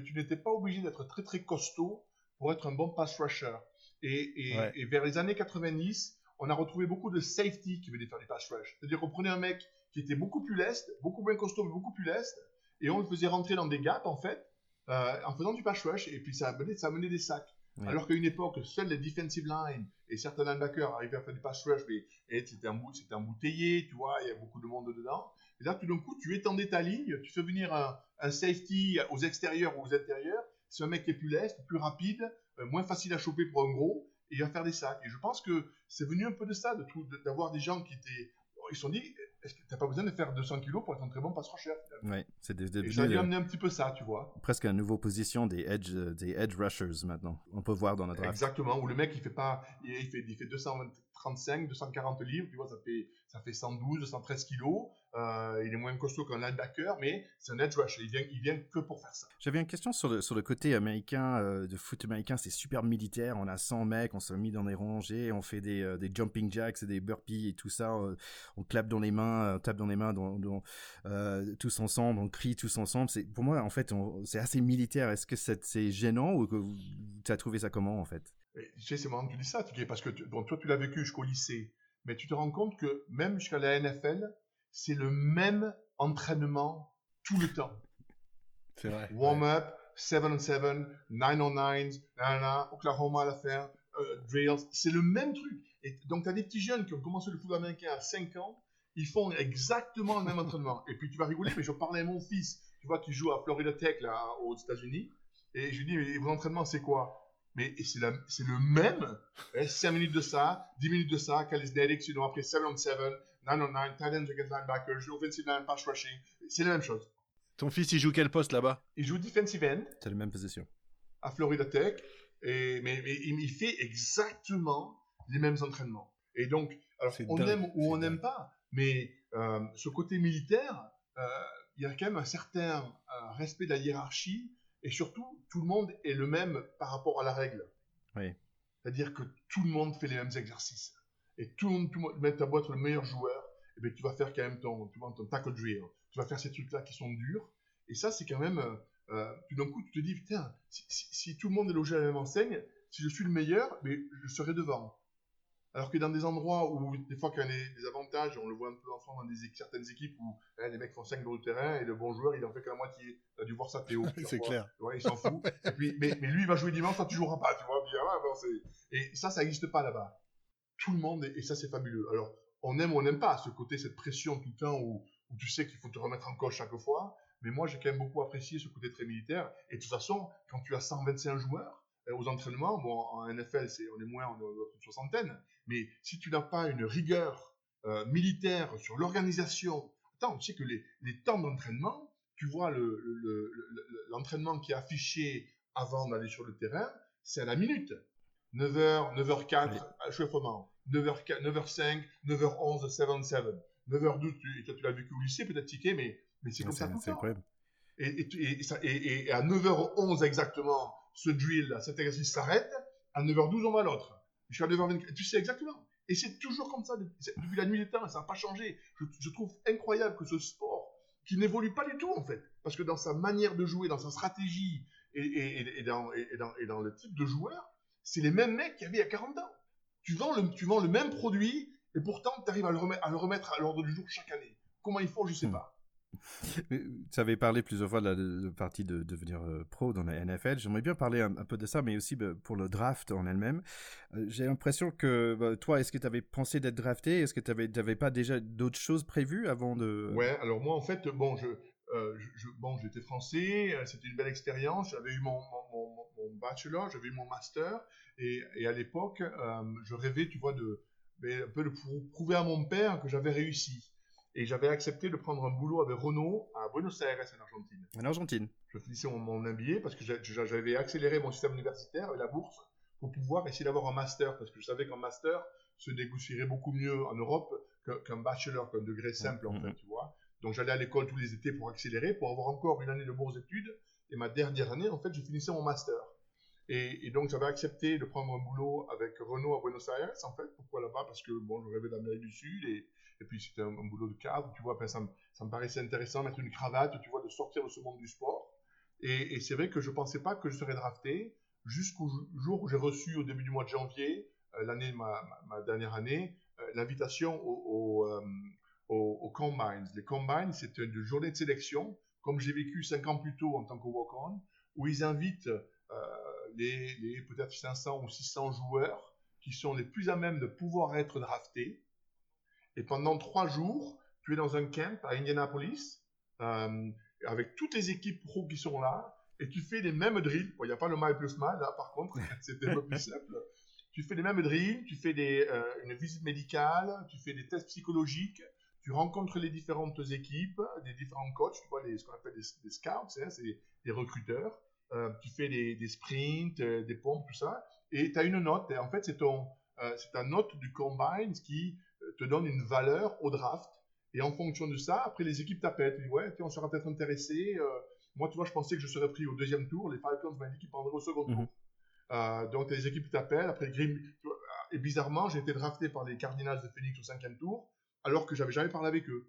que tu n'étais pas obligé d'être très très costaud pour être un bon pass rusher. Et, et, et, vers les années 90, on a retrouvé beaucoup de safety qui venaient faire du pass rush. C'est-à-dire qu'on prenait un mec qui était beaucoup plus leste, beaucoup moins costaud, mais beaucoup plus leste, et on le faisait rentrer dans des gaps, en fait, euh, en faisant du pass rush, et puis ça amenait, ça amenait des sacs. Alors qu'à une époque, seuls les defensive line et certains linebackers arrivaient à faire du pass rush, mais c'était embouteillé, tu vois, il y a beaucoup de monde dedans. Et là, tout d'un coup, tu étendais ta ligne, tu fais venir un, un safety aux extérieurs ou aux intérieurs. C'est un mec qui est plus leste, plus rapide, euh, moins facile à choper pour un gros, et il va faire des sacs. Et je pense que c'est venu un peu de ça, d'avoir des gens qui étaient, ils se sont dit, est-ce que t'as pas besoin de faire 200 kilos pour être un très bon pass rusher Oui, c'est des, des, Et ça a amené un petit peu ça, tu vois. Presque une nouvelle position des edge, euh, des edge rushers maintenant. On peut voir dans notre draft. Exactement, où le mec il fait pas, il fait, il fait 235, 240 livres, tu vois, ça fait, ça fait 112, 213 kilos. Euh, il est moins costaud qu'un linebacker, mais c'est un edge rusher. Il vient, il vient que pour faire ça. J'avais une question sur le, sur le côté américain, euh, de foot américain, c'est super militaire. On a 100 mecs, on s'est mis dans des rangées, on fait des, euh, des jumping jacks et des burpees et tout ça. On, on clappe dans les mains, on tape dans les mains dans, dans, tous ensemble, on crie tous ensemble. C'est, pour moi, en fait, c'est assez militaire. Est-ce que c'est, gênant ou que tu as trouvé ça comment, en fait? Tu sais, c'est marrant que tu dis ça, parce que bon, toi, tu l'as vécu jusqu'au lycée. Mais tu te rends compte que même jusqu'à la NFL, c'est le même entraînement tout le temps. C'est vrai. Warm-up, 7 on 7, 9 on 9, Oklahoma à la fin, euh, drills, c'est le même truc. Et donc, tu as des petits jeunes qui ont commencé le football américain à 5 ans, ils font exactement le même entraînement. Et puis, tu vas rigoler, mais je parlais à mon fils, tu vois, qui joue à Florida Tech, là, aux États-Unis, et je lui dis, mais vos entraînements, c'est quoi? Mais c'est le même. 5 minutes de ça, 10 minutes de ça, calisthenics, sinon après 7 on 7, 9 on 9, tight end against linebacker, offensive line, pass rushing. C'est la même chose. Ton fils, il joue quel poste là-bas? Il joue defensive end. C'est la même position. À Florida Tech. Et, mais, mais, il fait exactement les mêmes entraînements. Et donc, alors, on aime ou on n'aime pas, mais euh, ce côté militaire, euh, il y a quand même un certain euh, respect de la hiérarchie et surtout, tout le monde est le même par rapport à la règle. Oui. C'est-à-dire que tout le monde fait les mêmes exercices. Et tout le monde, tout le monde, même ta boîte le meilleur joueur, et eh bien, tu vas faire quand même ton, tu vois, ton tackle drill. Tu vas faire ces trucs-là qui sont durs. Et ça, c'est quand même, euh, euh d'un coup, tu te dis, putain, si, si, si, tout le monde est logé à la même enseigne, si je suis le meilleur, mais je serai devant. Alors que dans des endroits où, des fois, qu'il y a des, avantages, on le voit un peu en France dans des, certaines équipes où hein, les mecs font 5 de terrain et le bon joueur, il en fait que la moitié. Tu as dû voir ça, Théo. c'est clair. Ouais, il s'en fout. et puis, mais, mais, lui, il va jouer dimanche, toi, tu joueras pas, tu vois. Ouais, et ça, ça n'existe pas là-bas. Tout le monde, et ça, c'est fabuleux. Alors, on aime ou on n'aime pas ce côté, cette pression tout le temps où, où tu sais qu'il faut te remettre en coche chaque fois. Mais moi, j'ai quand même beaucoup apprécié ce côté très militaire. Et de toute façon, quand tu as 125 joueurs, aux entraînements, bon, en NFL, c'est, on est moins, on est une soixantaine, mais si tu n'as pas une rigueur euh, militaire sur l'organisation, attends, tu sais que les, les temps d'entraînement, tu vois le, le, l'entraînement qui est affiché avant d'aller sur le terrain, c'est à la minute. 9h, 9h04, oui. échauffement. 9h, 9h05, 9h11, 7-7. 9h12, tu, tu l'as vécu au lycée, peut-être ticket, mais, mais c'est comme ça tout le temps. Et, et, et, et, à 9h11 exactement, ce drill, cet exercice s'arrête, à 9h12, on va à l'autre. Jusqu'à 9h24. Tu sais exactement. Et c'est toujours comme ça depuis la nuit des temps, ça n'a pas changé. Je, je, trouve incroyable que ce sport, qui n'évolue pas du tout en fait, parce que dans sa manière de jouer, dans sa stratégie et, et, et, dans, et, dans, et dans le type de joueur, c'est les mêmes mecs qu'il y avait il y a 40 ans. Tu vends le, tu vends le même produit et pourtant tu arrives à le, remettre, à le remettre à l'ordre du jour chaque année. Comment il faut, je sais pas. Tu avais parlé plusieurs fois de la partie de devenir euh, pro dans la NFL. J'aimerais bien parler un, peu de ça, mais aussi bah, pour le draft en elle-même. Euh, J'ai l'impression que bah, toi, est-ce que tu avais pensé d'être drafté? Est-ce que tu n'avais pas déjà d'autres choses prévues avant de... Ouais, alors moi, en fait, bon, je, euh, bon, j'étais français, c'était une belle expérience. J'avais eu mon, mon, mon, bachelor, j'avais eu mon master, et, à l'époque, je rêvais, tu vois, de, peu de prouver à mon père que j'avais réussi et j'avais accepté de prendre un boulot avec Renault à Buenos Aires en Argentine. En Argentine. Je finissais mon, MBA parce que j'avais accéléré mon système universitaire et la bourse pour pouvoir essayer d'avoir un master parce que je savais qu'un master se négocierait beaucoup mieux en Europe qu'un bachelor, qu'un degré simple en mmh, fait, tu vois. Donc j'allais à l'école tous les étés pour accélérer, pour avoir encore une année de bourse d'études et ma dernière année en fait je finissais mon master. Et, donc, j'avais accepté de prendre un boulot avec Renault à Buenos Aires, en fait. Pourquoi là-bas? Parce que, bon, je rêvais d'Amérique du Sud et, puis c'était un, boulot de cadre, tu vois. ça, me, paraissait intéressant, mettre une cravate, tu vois, de sortir de ce monde du sport. Et, c'est vrai que je pensais pas que je serais drafté jusqu'au jour où j'ai reçu, au début du mois de janvier, euh, l'année ma, ma, dernière année, euh, l'invitation au, au, euh, au, Combines. Les Combines, c'est une journée de sélection, comme j'ai vécu cinq ans plus tôt en tant que walk-on, où ils invitent les, peut-être 500 ou 600 joueurs qui sont les plus à même de pouvoir être draftés. Et pendant trois jours, tu es dans un camp à Indianapolis, euh, avec toutes les équipes pro qui sont là, et tu fais les mêmes drills. Il n'y a pas le mal plus mal, là, par contre, c'est un peu plus simple. Tu fais les mêmes drills, tu fais des, euh, une visite médicale, tu fais des tests psychologiques, tu rencontres les différentes équipes, des différents coachs, tu vois, les, ce qu'on appelle des, scouts, hein, c'est des recruteurs. Euh, tu fais des, des sprints, euh, des pompes, tout ça, et tu as une note. En fait, c'est ton, euh, c'est ta note du combine qui te donne une valeur au draft. Et en fonction de ça, après les équipes t'appellent. Tu dis ouais, on sera peut-être intéressé. moi, tu vois, je pensais que je serais pris au deuxième tour. Les Falcons m'ont dit qu'ils prendraient au second tour. Mhm. donc, les équipes t'appellent. Après, Grim, et bizarrement, j'ai été drafté par les Cardinals de Phoenix au cinquième tour, alors que j'avais jamais parlé avec eux.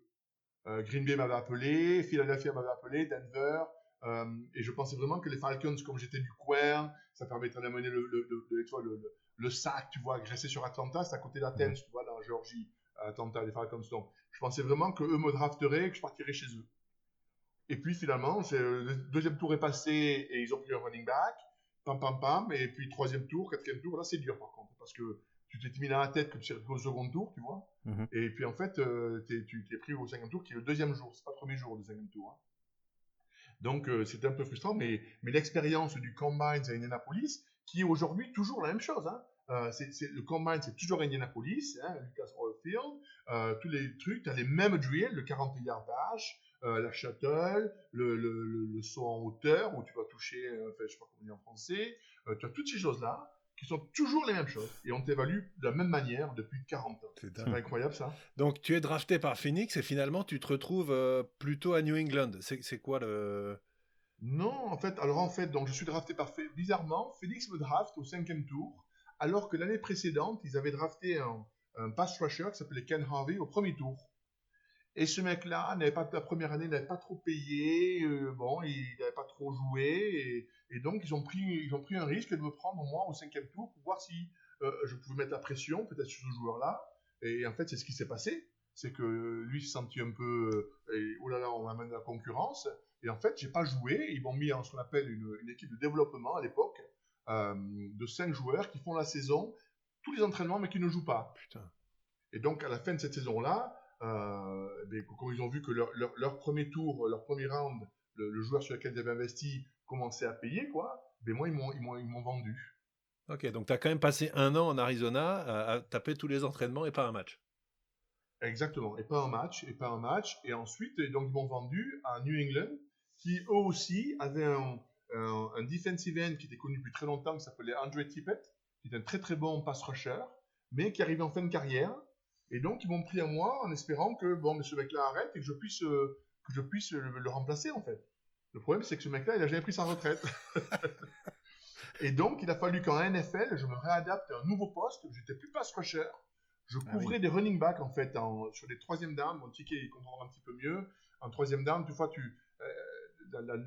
Green Bay m'avait appelé, Philadelphia m'avait appelé, Denver, euh, et je pensais vraiment que les Falcons, comme j'étais du coin, ça permettrait d'amener le, le, le, le, sac, tu vois, agressé sur Atlanta, c'est à côté d'Athens, tu vois, dans la Géorgie, Atlanta, les Falcons. Donc, je pensais vraiment qu'eux me drafteraient, que je partirais chez eux. Et puis finalement, le deuxième tour est passé et ils ont pris un running back, pam pam pam, et puis troisième tour, quatrième tour, là c'est dur par contre, parce que tu t'es mis dans la tête que tu serais au second tour, tu vois, mm-hmm. et puis en fait, euh, tu t'es pris au cinquième tour, qui est le deuxième jour, c'est pas le premier jour du cinquième tour. Hein. Donc euh, c'était un peu frustrant, mais, mais l'expérience du Combine à Indianapolis, qui est aujourd'hui toujours la même chose. Hein. Euh, c'est, le Combine, c'est toujours Indianapolis, hein, Lucas Oilfield, euh, tous les trucs, tu as les mêmes drills, le 40 yardage, euh, la shuttle, le, saut en hauteur, où tu vas toucher, euh, enfin, je sais pas comment dire en français, tu as toutes ces choses-là qui sont toujours les mêmes choses et on t'évalue de la même manière depuis 40 ans. C'est incroyable ça. Donc tu es drafté par Phoenix et finalement tu te retrouves euh, plutôt à New England. C'est quoi le... Non, en fait, alors en fait, donc je suis drafté par bizarrement, Phoenix me draft au cinquième tour, alors que l'année précédente, ils avaient drafté un, un pass rusher qui s'appelait Ken Harvey au premier tour. Et ce mec-là n'avait pas la première année n'avait pas trop payé, euh, bon, il n'avait pas trop joué, et, donc ils ont pris ils ont pris un risque de me prendre moi au cinquième tour pour voir si euh, je pouvais mettre la pression peut-être sur ce joueur-là. Et en fait, c'est ce qui s'est passé, c'est que lui s'est senti un peu, euh, oh là là, on amène la concurrence. Et en fait, j'ai pas joué. Ils m'ont mis en ce qu'on appelle une, une, équipe de développement à l'époque de cinq joueurs qui font la saison, tous les entraînements, mais qui ne jouent pas. Putain. Et donc à la fin de cette saison-là mais quand ils ont vu que leur, leur, leur, premier tour, leur premier round, le, joueur sur lequel ils avaient investi commençait à payer, quoi, ben moi, ils m'ont, ils m'ont, ils m'ont vendu. Ok, donc tu as quand même passé un an en Arizona à, taper tous les entraînements et pas un match. Exactement, et pas un match, et pas un match. Et ensuite, donc ils m'ont vendu à New England, qui eux aussi avaient un, un, un defensive end qui était connu depuis très longtemps, qui s'appelait Andre Tippett, qui était un très très bon pass rusher, mais qui arrivait en fin de carrière et donc, ils m'ont pris à moi en espérant que, bon, mais ce mec-là arrête et que je puisse, euh, que je puisse le, remplacer, en fait. Le problème, c'est que ce mec-là, il a jamais pris sa retraite. et donc, il a fallu qu'en NFL, je me réadapte à un nouveau poste. J'étais plus pass rusher. Je ah couvrais des running backs, en fait, en, sur les troisième downs. Mon ticket, il comprendra un petit peu mieux. En troisième down, tu vois, tu, euh,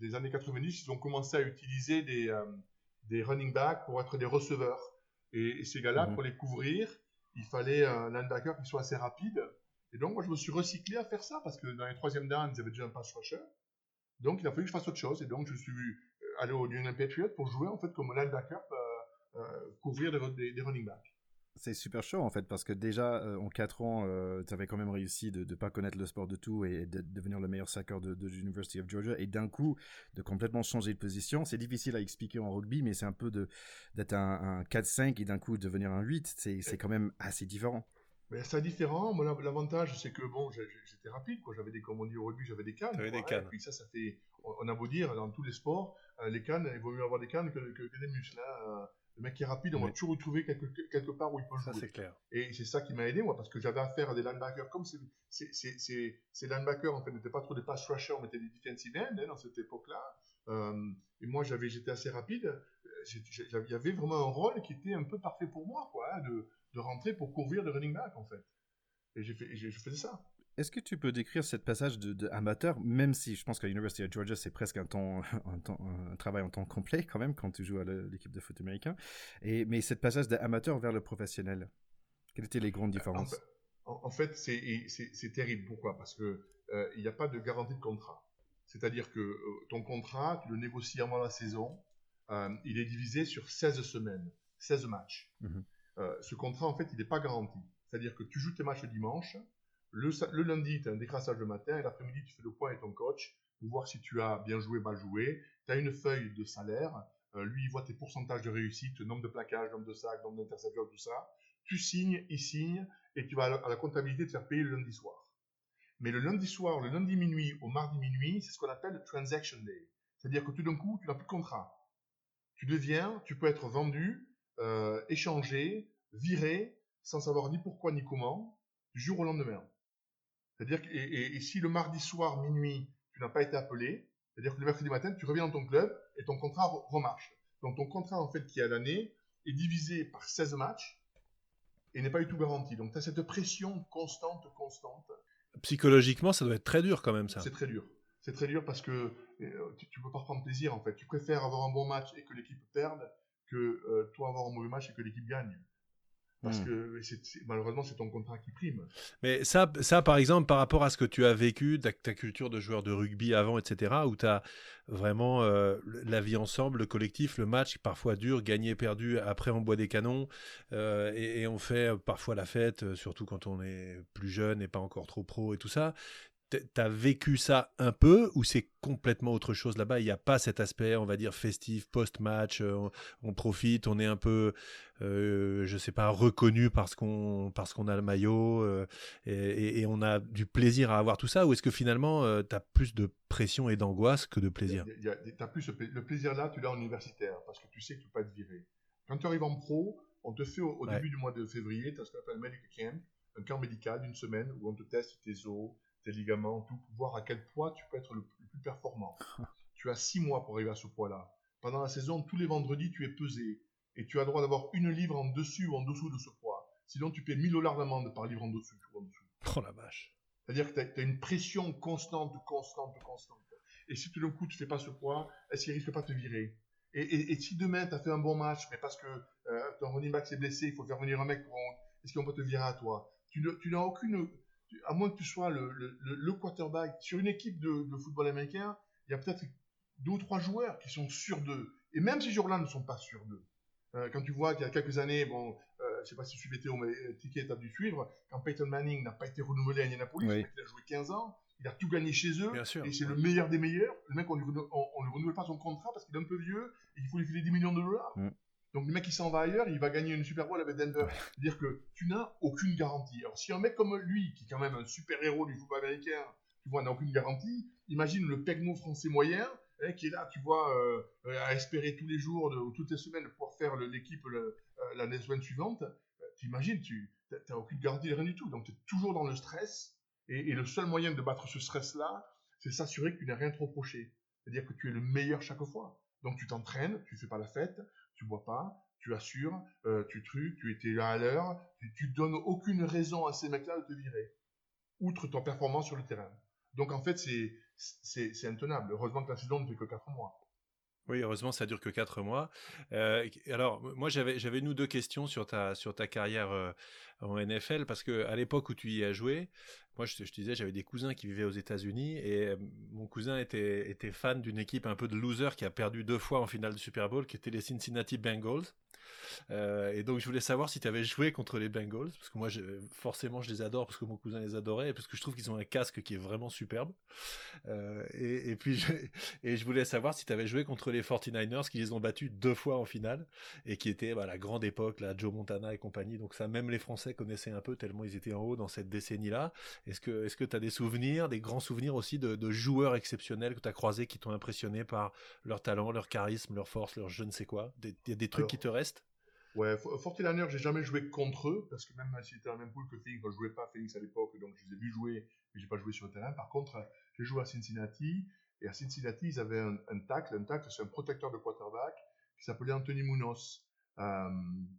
des années 90, ils ont commencé à utiliser des, euh, des running backs pour être des receveurs. Et, ces gars-là, mhm. pour les couvrir, il fallait un linebacker qui soit assez rapide. Et donc, moi, je me suis recyclé à faire ça parce que dans les troisième downs, ils avaient déjà un pass rusher. Donc, il a fallu que je fasse autre chose. Et donc, je suis euh, allé au New England Patriots pour jouer, en fait, comme linebacker, euh, euh, couvrir des running backs. C'est super chaud en fait parce que déjà euh, en 4 ans euh, tu avais quand même réussi de ne pas connaître le sport de tout et de, devenir le meilleur sacker de, de l'University of Georgia et d'un coup de complètement changer de position. C'est difficile à expliquer en rugby mais c'est un peu de d'être un, un 4-5 et d'un coup devenir un 8. C'est quand même assez différent. Mais c'est différent. Moi, l'avantage, c'est que bon, j'étais rapide, quoi. J'avais des, comme on dit au rugby, j'avais des cannes. des cannes. Et puis ça, ça fait, on a beau dire, dans tous les sports, euh, les cannes, il vaut mieux avoir des cannes que, que, des muscles. Hein. Le mec qui est rapide, on va toujours le trouver quelque, quelque part où il peut jouer. Ça, c'est clair. Et c'est ça qui m'a aidé, moi, parce que j'avais affaire à des linebackers. Comme ces, ces, linebackers, en fait, n'étaient pas trop des pass rushers, mais étaient des defensive ends, hein, dans cette époque-là. Euh, et moi, j'avais, j'étais assez rapide. il y avait vraiment un rôle qui était un peu parfait pour moi, quoi, hein, de, de rentrer pour couvrir de running back, en fait. Et j'ai fait, je faisais ça. Est-ce que tu peux décrire cette passage de, amateur, même si je pense qu'à l'Université of Georgia, c'est presque un, temps, un, temps, un travail en temps complet quand même quand tu joues à l'équipe de foot américain. Et, mais cette passage d'amateur vers le professionnel, quelles étaient les grandes différences? En, fait, c'est terrible. Pourquoi? Parce que euh, il n'y a pas de garantie de contrat. C'est-à-dire que euh, ton contrat, tu le négocies avant la saison, euh, il est divisé sur 16 semaines, 16 matchs. Mhm. ce contrat, en fait, il n'est pas garanti. C'est-à-dire que tu joues tes matchs le dimanche, le, lundi, tu as un décrassage le matin, et l'après-midi, tu fais le point avec ton coach pour voir si tu as bien joué, mal joué. Tu as une feuille de salaire. Euh, lui, il voit tes pourcentages de réussite, nombre de plaquages, nombre de sacs, nombre d'interceptions, tout ça. Tu signes, il signe, et tu vas à la, comptabilité te faire payer le lundi soir. Mais le lundi soir, le lundi minuit au mardi minuit, c'est ce qu'on appelle le transaction day. C'est-à-dire que tout d'un coup, tu n'as plus de contrat. Tu deviens, tu peux être vendu, euh, échangé, viré, sans savoir ni pourquoi ni comment, du jour au lendemain. C'est-à-dire que et, si le mardi soir, minuit, tu n'as pas été appelé, c'est-à-dire que le mercredi matin, tu reviens dans ton club et ton contrat remarche. Donc ton contrat, en fait, qui est à l'année, est divisé par 16 matchs et n'est pas du tout garanti. Donc tu as cette pression constante, constante. Psychologiquement, ça doit être très dur quand même, ça. C'est très dur. C'est très dur parce que euh, tu, ne peux pas prendre plaisir, en fait. Tu préfères avoir un bon match et que l'équipe perde que euh, toi avoir un mauvais match et que l'équipe gagne. Parce hmm. que malheureusement, c'est ton contrat qui prime. Mais ça, ça, par exemple, par rapport à ce que tu as vécu, ta, ta culture de joueur de rugby avant, etc., où tu as vraiment euh, la vie ensemble, le collectif, le match, parfois dur, gagné, perdu, après on boit des canons, euh, et, on fait parfois la fête, surtout quand on est plus jeune et pas encore trop pro et tout ça. T'as vécu ça un peu ou c'est complètement autre chose là-bas? Il n'y a pas cet aspect, on va dire, festif, post-match, euh, on, profite, on est un peu, euh, je sais pas, reconnu parce qu'on parce qu'on a le maillot euh, et, on a du plaisir à avoir tout ça? Ou est-ce que finalement, euh, tu as plus de pression et d'angoisse que de plaisir? as plus Le plaisir là, tu l'as en universitaire parce que tu sais que tu peux pas être viré. Quand tu arrives en pro, on te fait au, début du mois de février, tu as ce qu'on appelle un medical camp, un camp médical d'une semaine où on te teste tes os, tes ligaments, tout, pour voir à quel poids tu peux être le plus, performant. tu as six mois pour arriver à ce poids-là. Pendant la saison, tous les vendredis, tu es pesé. Et tu as le droit d'avoir une livre en dessus ou en dessous de ce poids. Sinon, tu paies 1000 dollars d'amende par livre en dessus ou en dessous. Oh la vache. C'est-à-dire que tu as, une pression constante, constante, constante. Et si tout d'un coup, tu fais pas ce poids, est-ce qu'il risque pas de te virer? Et, si demain, tu as fait un bon match, mais parce que euh, ton running back s'est blessé, il faut faire venir un mec pour... Est-ce qu'on peut te virer à toi? Tu n'as aucune à moins que tu sois le, le, quarterback, sur une équipe de, football américain, il y a peut-être deux ou trois joueurs qui sont sûrs d'eux. Et même ces joueurs-là ne sont pas sûrs d'eux. Euh, quand tu vois qu'il y a quelques années, bon, euh, je sais pas si tu suivais Théo, mais Ticket a dû suivre, quand Peyton Manning n'a pas été renouvelé à Indianapolis, il a joué 15 ans, il a tout gagné chez eux, et c'est le meilleur des meilleurs. Le mec, on ne lui, renouvelle pas son contrat parce qu'il est un peu vieux, et il faut lui filer 10 millions de dollars. Mm. Donc le mec qui s'en va ailleurs, il va gagner une Super Bowl avec Denver. C'est-à-dire que tu n'as aucune garantie. Alors si un mec comme lui, qui est quand même un super héros du football américain, tu vois, n'a aucune garantie, imagine le pegno français moyen hein, qui est là, tu vois, euh, à espérer tous les jours ou toutes les semaines pour faire l'équipe euh, l'année suivante. Euh, t'imagines, tu n'as aucune garantie, rien du tout. Donc tu es toujours dans le stress. Et, et, le seul moyen de battre ce stress-là, c'est s'assurer que tu n'as rien trop reproché. C'est-à-dire que tu es le meilleur chaque fois. Donc tu t'entraînes, tu fais pas la fête, tu bois pas, tu assures, euh, tu trucs, tu étais là à l'heure, tu, donnes aucune raison à ces mecs-là de te virer, outre ton performance sur le terrain. Donc en fait, c'est c'est intenable. Heureusement que la saison ne fait que 4 mois. Oui, heureusement, ça dure que 4 mois. Alors, moi, j'avais, nous deux questions sur ta, sur ta carrière en NFL, parce que à l'époque où tu y as joué, moi, je, te disais, j'avais des cousins qui vivaient aux États-Unis, et mon cousin était, était fan d'une équipe un peu de loser qui a perdu deux fois en finale du Super Bowl, qui était les Cincinnati Bengals. Euh, et donc je voulais savoir si tu avais joué contre les Bengals, parce que moi je, forcément je les adore, parce que mon cousin les adorait, et parce que je trouve qu'ils ont un casque qui est vraiment superbe. Euh, et, et, puis je, et je voulais savoir si tu avais joué contre les 49ers, qui les ont battus deux fois en finale, et qui était bah, la grande époque, là, Joe Montana et compagnie. Donc ça, même les Français connaissaient un peu, tellement ils étaient en haut dans cette décennie-là. Est-ce que est-ce que tu as des souvenirs, des grands souvenirs aussi de, de joueurs exceptionnels que tu as croisés, qui t'ont impressionné par leur talent, leur charisme, leur force, leur je ne sais quoi? Il y a des trucs qui te restent? Ouais, Fortinaner, j'ai jamais joué contre eux, parce que même si c'était la même poule que Phoenix, je jouais pas Phoenix à l'époque, donc je les ai vus jouer, mais j'ai pas joué sur le terrain. Par contre, j'ai joué à Cincinnati, et à Cincinnati, ils avaient un, tackle. Un tackle, c'est un protecteur de quarterback, qui s'appelait Anthony Munoz. Euh,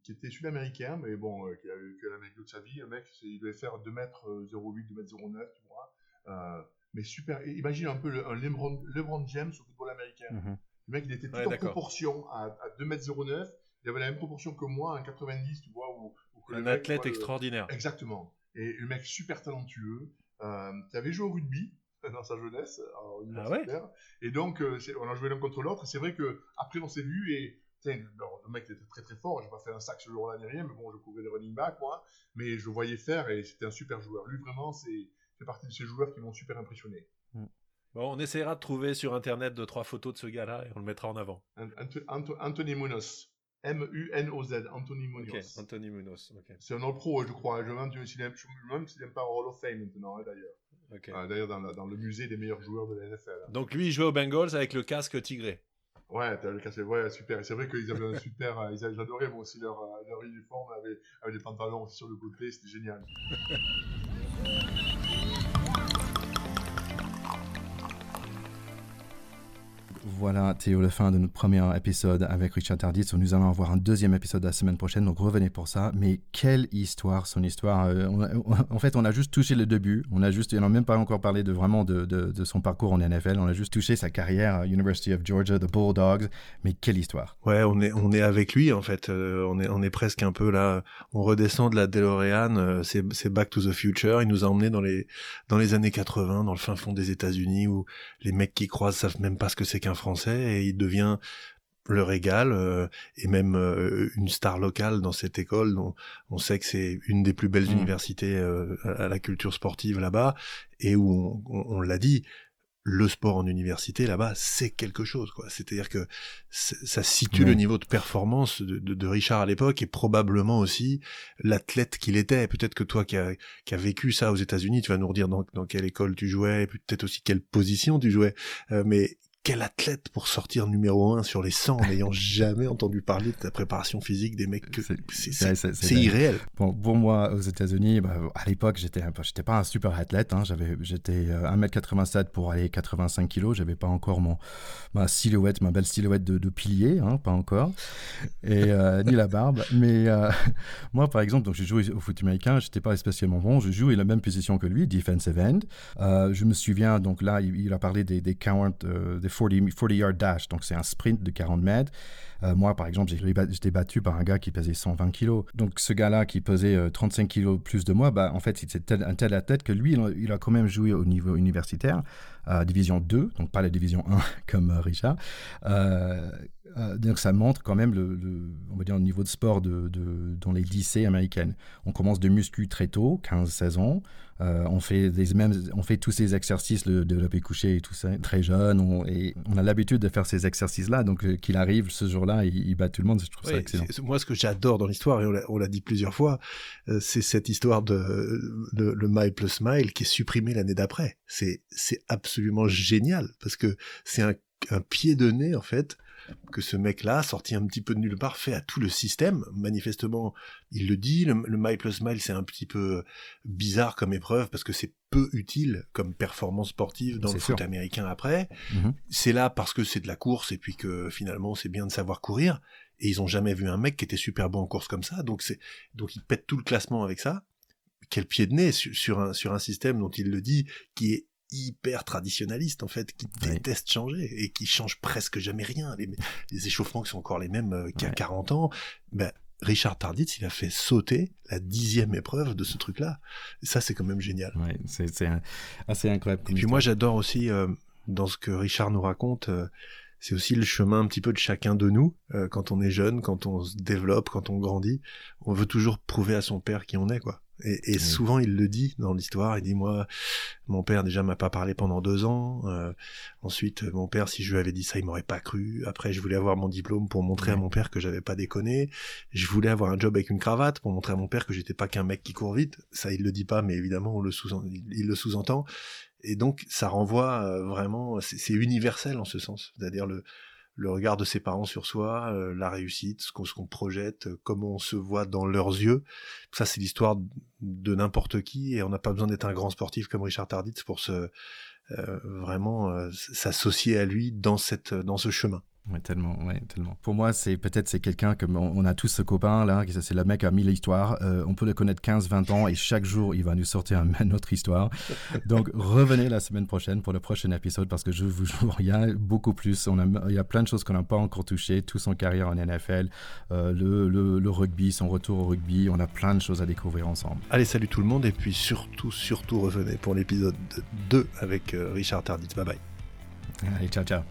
qui était sud-américain, mais bon, qui a vécu à l'Amérique de sa vie. Un mec, il devait faire 2 mètres 08, 2 mètres 09, tu vois. Euh, mais super. Imagine un peu le, un LeBron, LeBron, James au football américain. Mhm. Le mec, il était tout en proportion à, à 2 mètres 09. Il avait la même proportion que moi, un 90, tu vois. un athlète extraordinaire. Exactement. Et le mec super talentueux. Euh, qui avait joué au rugby dans sa jeunesse, ah ouais? Et donc euh, on a joué l'un contre l'autre. C'est vrai que après on s'est vu et le mec était très très fort. J'ai pas fait un sac ce jour-là ni rien, mais bon, je couvrais les running backs moi, mais je voyais faire et c'était un super joueur. Lui vraiment, c'est fait partie de ces joueurs qui m'ont super impressionné. Mm. Bon, on essaiera de trouver sur internet deux trois photos de ce gars-là et on le mettra en avant. Anthony Munoz. M-U-N-O-Z, Anthony Munoz. Anthony Munoz, C'est un autre pro, je crois. Je me demande s'il n'est pas au Hall of Fame maintenant, hein, d'ailleurs. Euh, d'ailleurs, dans, dans, le musée des meilleurs joueurs de la NFL. Donc lui, il jouait aux Bengals avec le casque tigré. Ouais, t'as le casque, ouais, super. C'est vrai qu'ils avaient un super, euh, ils j'adorais moi aussi leur, euh, leur uniforme avec, avec des pantalons aussi sur le côté, c'était génial. Voilà, Théo, la fin de notre premier épisode avec Richard Tarditz. Nous allons avoir un deuxième épisode la semaine prochaine, donc revenez pour ça. Mais quelle histoire, son histoire. Euh, en fait, on a juste touché le début. On a juste, n'a même pas encore parlé de vraiment de, son parcours en NFL. On a juste touché sa carrière à University of Georgia, The Bulldogs. Mais quelle histoire. Ouais, on est, on est avec lui, en fait. Euh, on, est, on est presque un peu là. On redescend de la DeLorean. Euh, c'est Back to the Future. Il nous a emmenés dans les, dans les années 80, dans le fin fond des États-Unis, où les mecs qui croisent savent même pas ce que c'est qu'un français et il devient le régal euh, et même euh, une star locale dans cette école dont on sait que c'est une des plus belles mmh. universités euh, à la culture sportive là-bas et où on, l'a dit le sport en université là-bas c'est quelque chose quoi. C'est-à-dire que ça situe le niveau de performance de, Richard à l'époque et probablement aussi l'athlète qu'il était. Peut-être que toi qui as qui a vécu ça aux États-Unis tu vas nous redire dans, dans quelle école tu jouais peut-être aussi quelle position tu jouais. Mais quel athlète pour sortir numéro un sur les 100 en n'ayant jamais entendu parler de ta préparation physique des mecs que c'est irréel. Bon, pour moi aux États-Unis, bah, à l'époque j'étais j'étais pas un super athlète, hein. j'avais j'étais 1m87 euh, pour aller 85 kg, j'avais pas encore mon ma silhouette, ma belle silhouette de, de pilier, hein, pas encore, et euh, ni la barbe. Mais euh, moi par exemple, donc j'ai joué au foot américain, j'étais pas spécialement bon, je jouais la même position que lui, defensive end. je me souviens donc là il, a parlé des, des 40 des 40, 40 yard dash, donc c'est un sprint de 40 mètres. Euh, moi, par exemple, j'étais battu par un gars qui pesait 120 kilos. Donc, ce gars-là qui pesait 35 euh, kilos plus de moi, bah, en fait, c'était un tel athlète que lui, il a quand même joué au niveau universitaire, division 2, donc pas la division 1 comme euh, donc, ça montre quand même le, on va dire, le niveau de sport de, dans les lycées américaines. On commence de muscu très tôt, 15-16 ans. on fait des mêmes, on fait tous ces exercices, le développé couché et tout ça, très jeune. On, et on a l'habitude de faire ces exercices-là. Donc, qu'il arrive ce jour là il, bat tout le monde, je trouve ça excellent. Moi, ce que j'adore dans l'histoire, et on l'a dit plusieurs fois, euh, c'est cette histoire de, le Mile plus Smile qui est supprimé l'année d'après. C'est absolument génial, parce que c'est un, un pied de nez, en fait, que ce mec-là, sorti un petit peu de nulle part, fait à tout le système. Manifestement, il le dit, le, le Mile plus Mile, c'est un petit peu bizarre comme épreuve parce que c'est peu utile comme performance sportive dans le foot américain après. Mhm. C'est là parce que c'est de la course et puis que finalement c'est bien de savoir courir. Et ils ont jamais vu un mec qui était super bon en course comme ça, donc c'est donc ils pètent tout le classement avec ça. Quel pied de nez sur un sur un système dont il le dit qui est hyper traditionnaliste en fait, qui déteste changer et qui change presque jamais rien. Les, échauffements qui sont encore les mêmes euh, qu'il y a 40 ans. Ben, Richard Tarditz, il a fait sauter la dixième épreuve de ce truc-là. ça, c'est quand même génial. Ouais, c'est assez incroyable. Et puis moi, j'adore aussi euh, dans ce que Richard nous raconte. Euh, c'est aussi le chemin un petit peu de chacun de nous quand on est jeune, quand on se développe, quand on grandit. On veut toujours prouver à son père qui on est, quoi. Et, souvent il le dit dans l'histoire, il dit moi, mon père déjà m'a pas parlé pendant deux ans. Euh, ensuite, mon père, si je lui avais dit ça, il m'aurait pas cru. Après, je voulais avoir mon diplôme pour montrer à mon père que j'avais pas déconné. Je voulais avoir un job avec une cravate pour montrer à mon père que j'étais pas qu'un mec qui court vite. Ça, il le dit pas, mais évidemment, on le sous il le sous-entend. Et donc, ça renvoie euh, vraiment, c'est universel en ce sens. C'est-à-dire le le regard de ses parents sur soi, euh, la réussite, ce qu'on projette, euh, comment on se voit dans leurs yeux. Ça, c'est l'histoire de n'importe qui et on n'a pas besoin d'être un grand sportif comme Richard Tarditz pour se euh, vraiment s'associer à lui dans cette dans ce chemin. Ouais, tellement, ouais, tellement. Pour moi, c'est peut-être c'est quelqu'un comme on, a tous ce copain là, c'est le mec à mille histoires. Euh, on peut le connaître 15-20 ans et chaque jour il va nous sortir une autre histoire. Donc revenez la semaine prochaine pour le prochain épisode parce que je vous jure, il y a beaucoup plus. On a, il y a plein de choses qu'on n'a pas encore touchées. Tout son carrière en NFL, euh, le, le, le, rugby, son retour au rugby. On a plein de choses à découvrir ensemble. Allez, salut tout le monde et puis surtout, surtout revenez pour l'épisode 2 avec euh, Richard Tardit. Bye bye. Allez, ciao, ciao.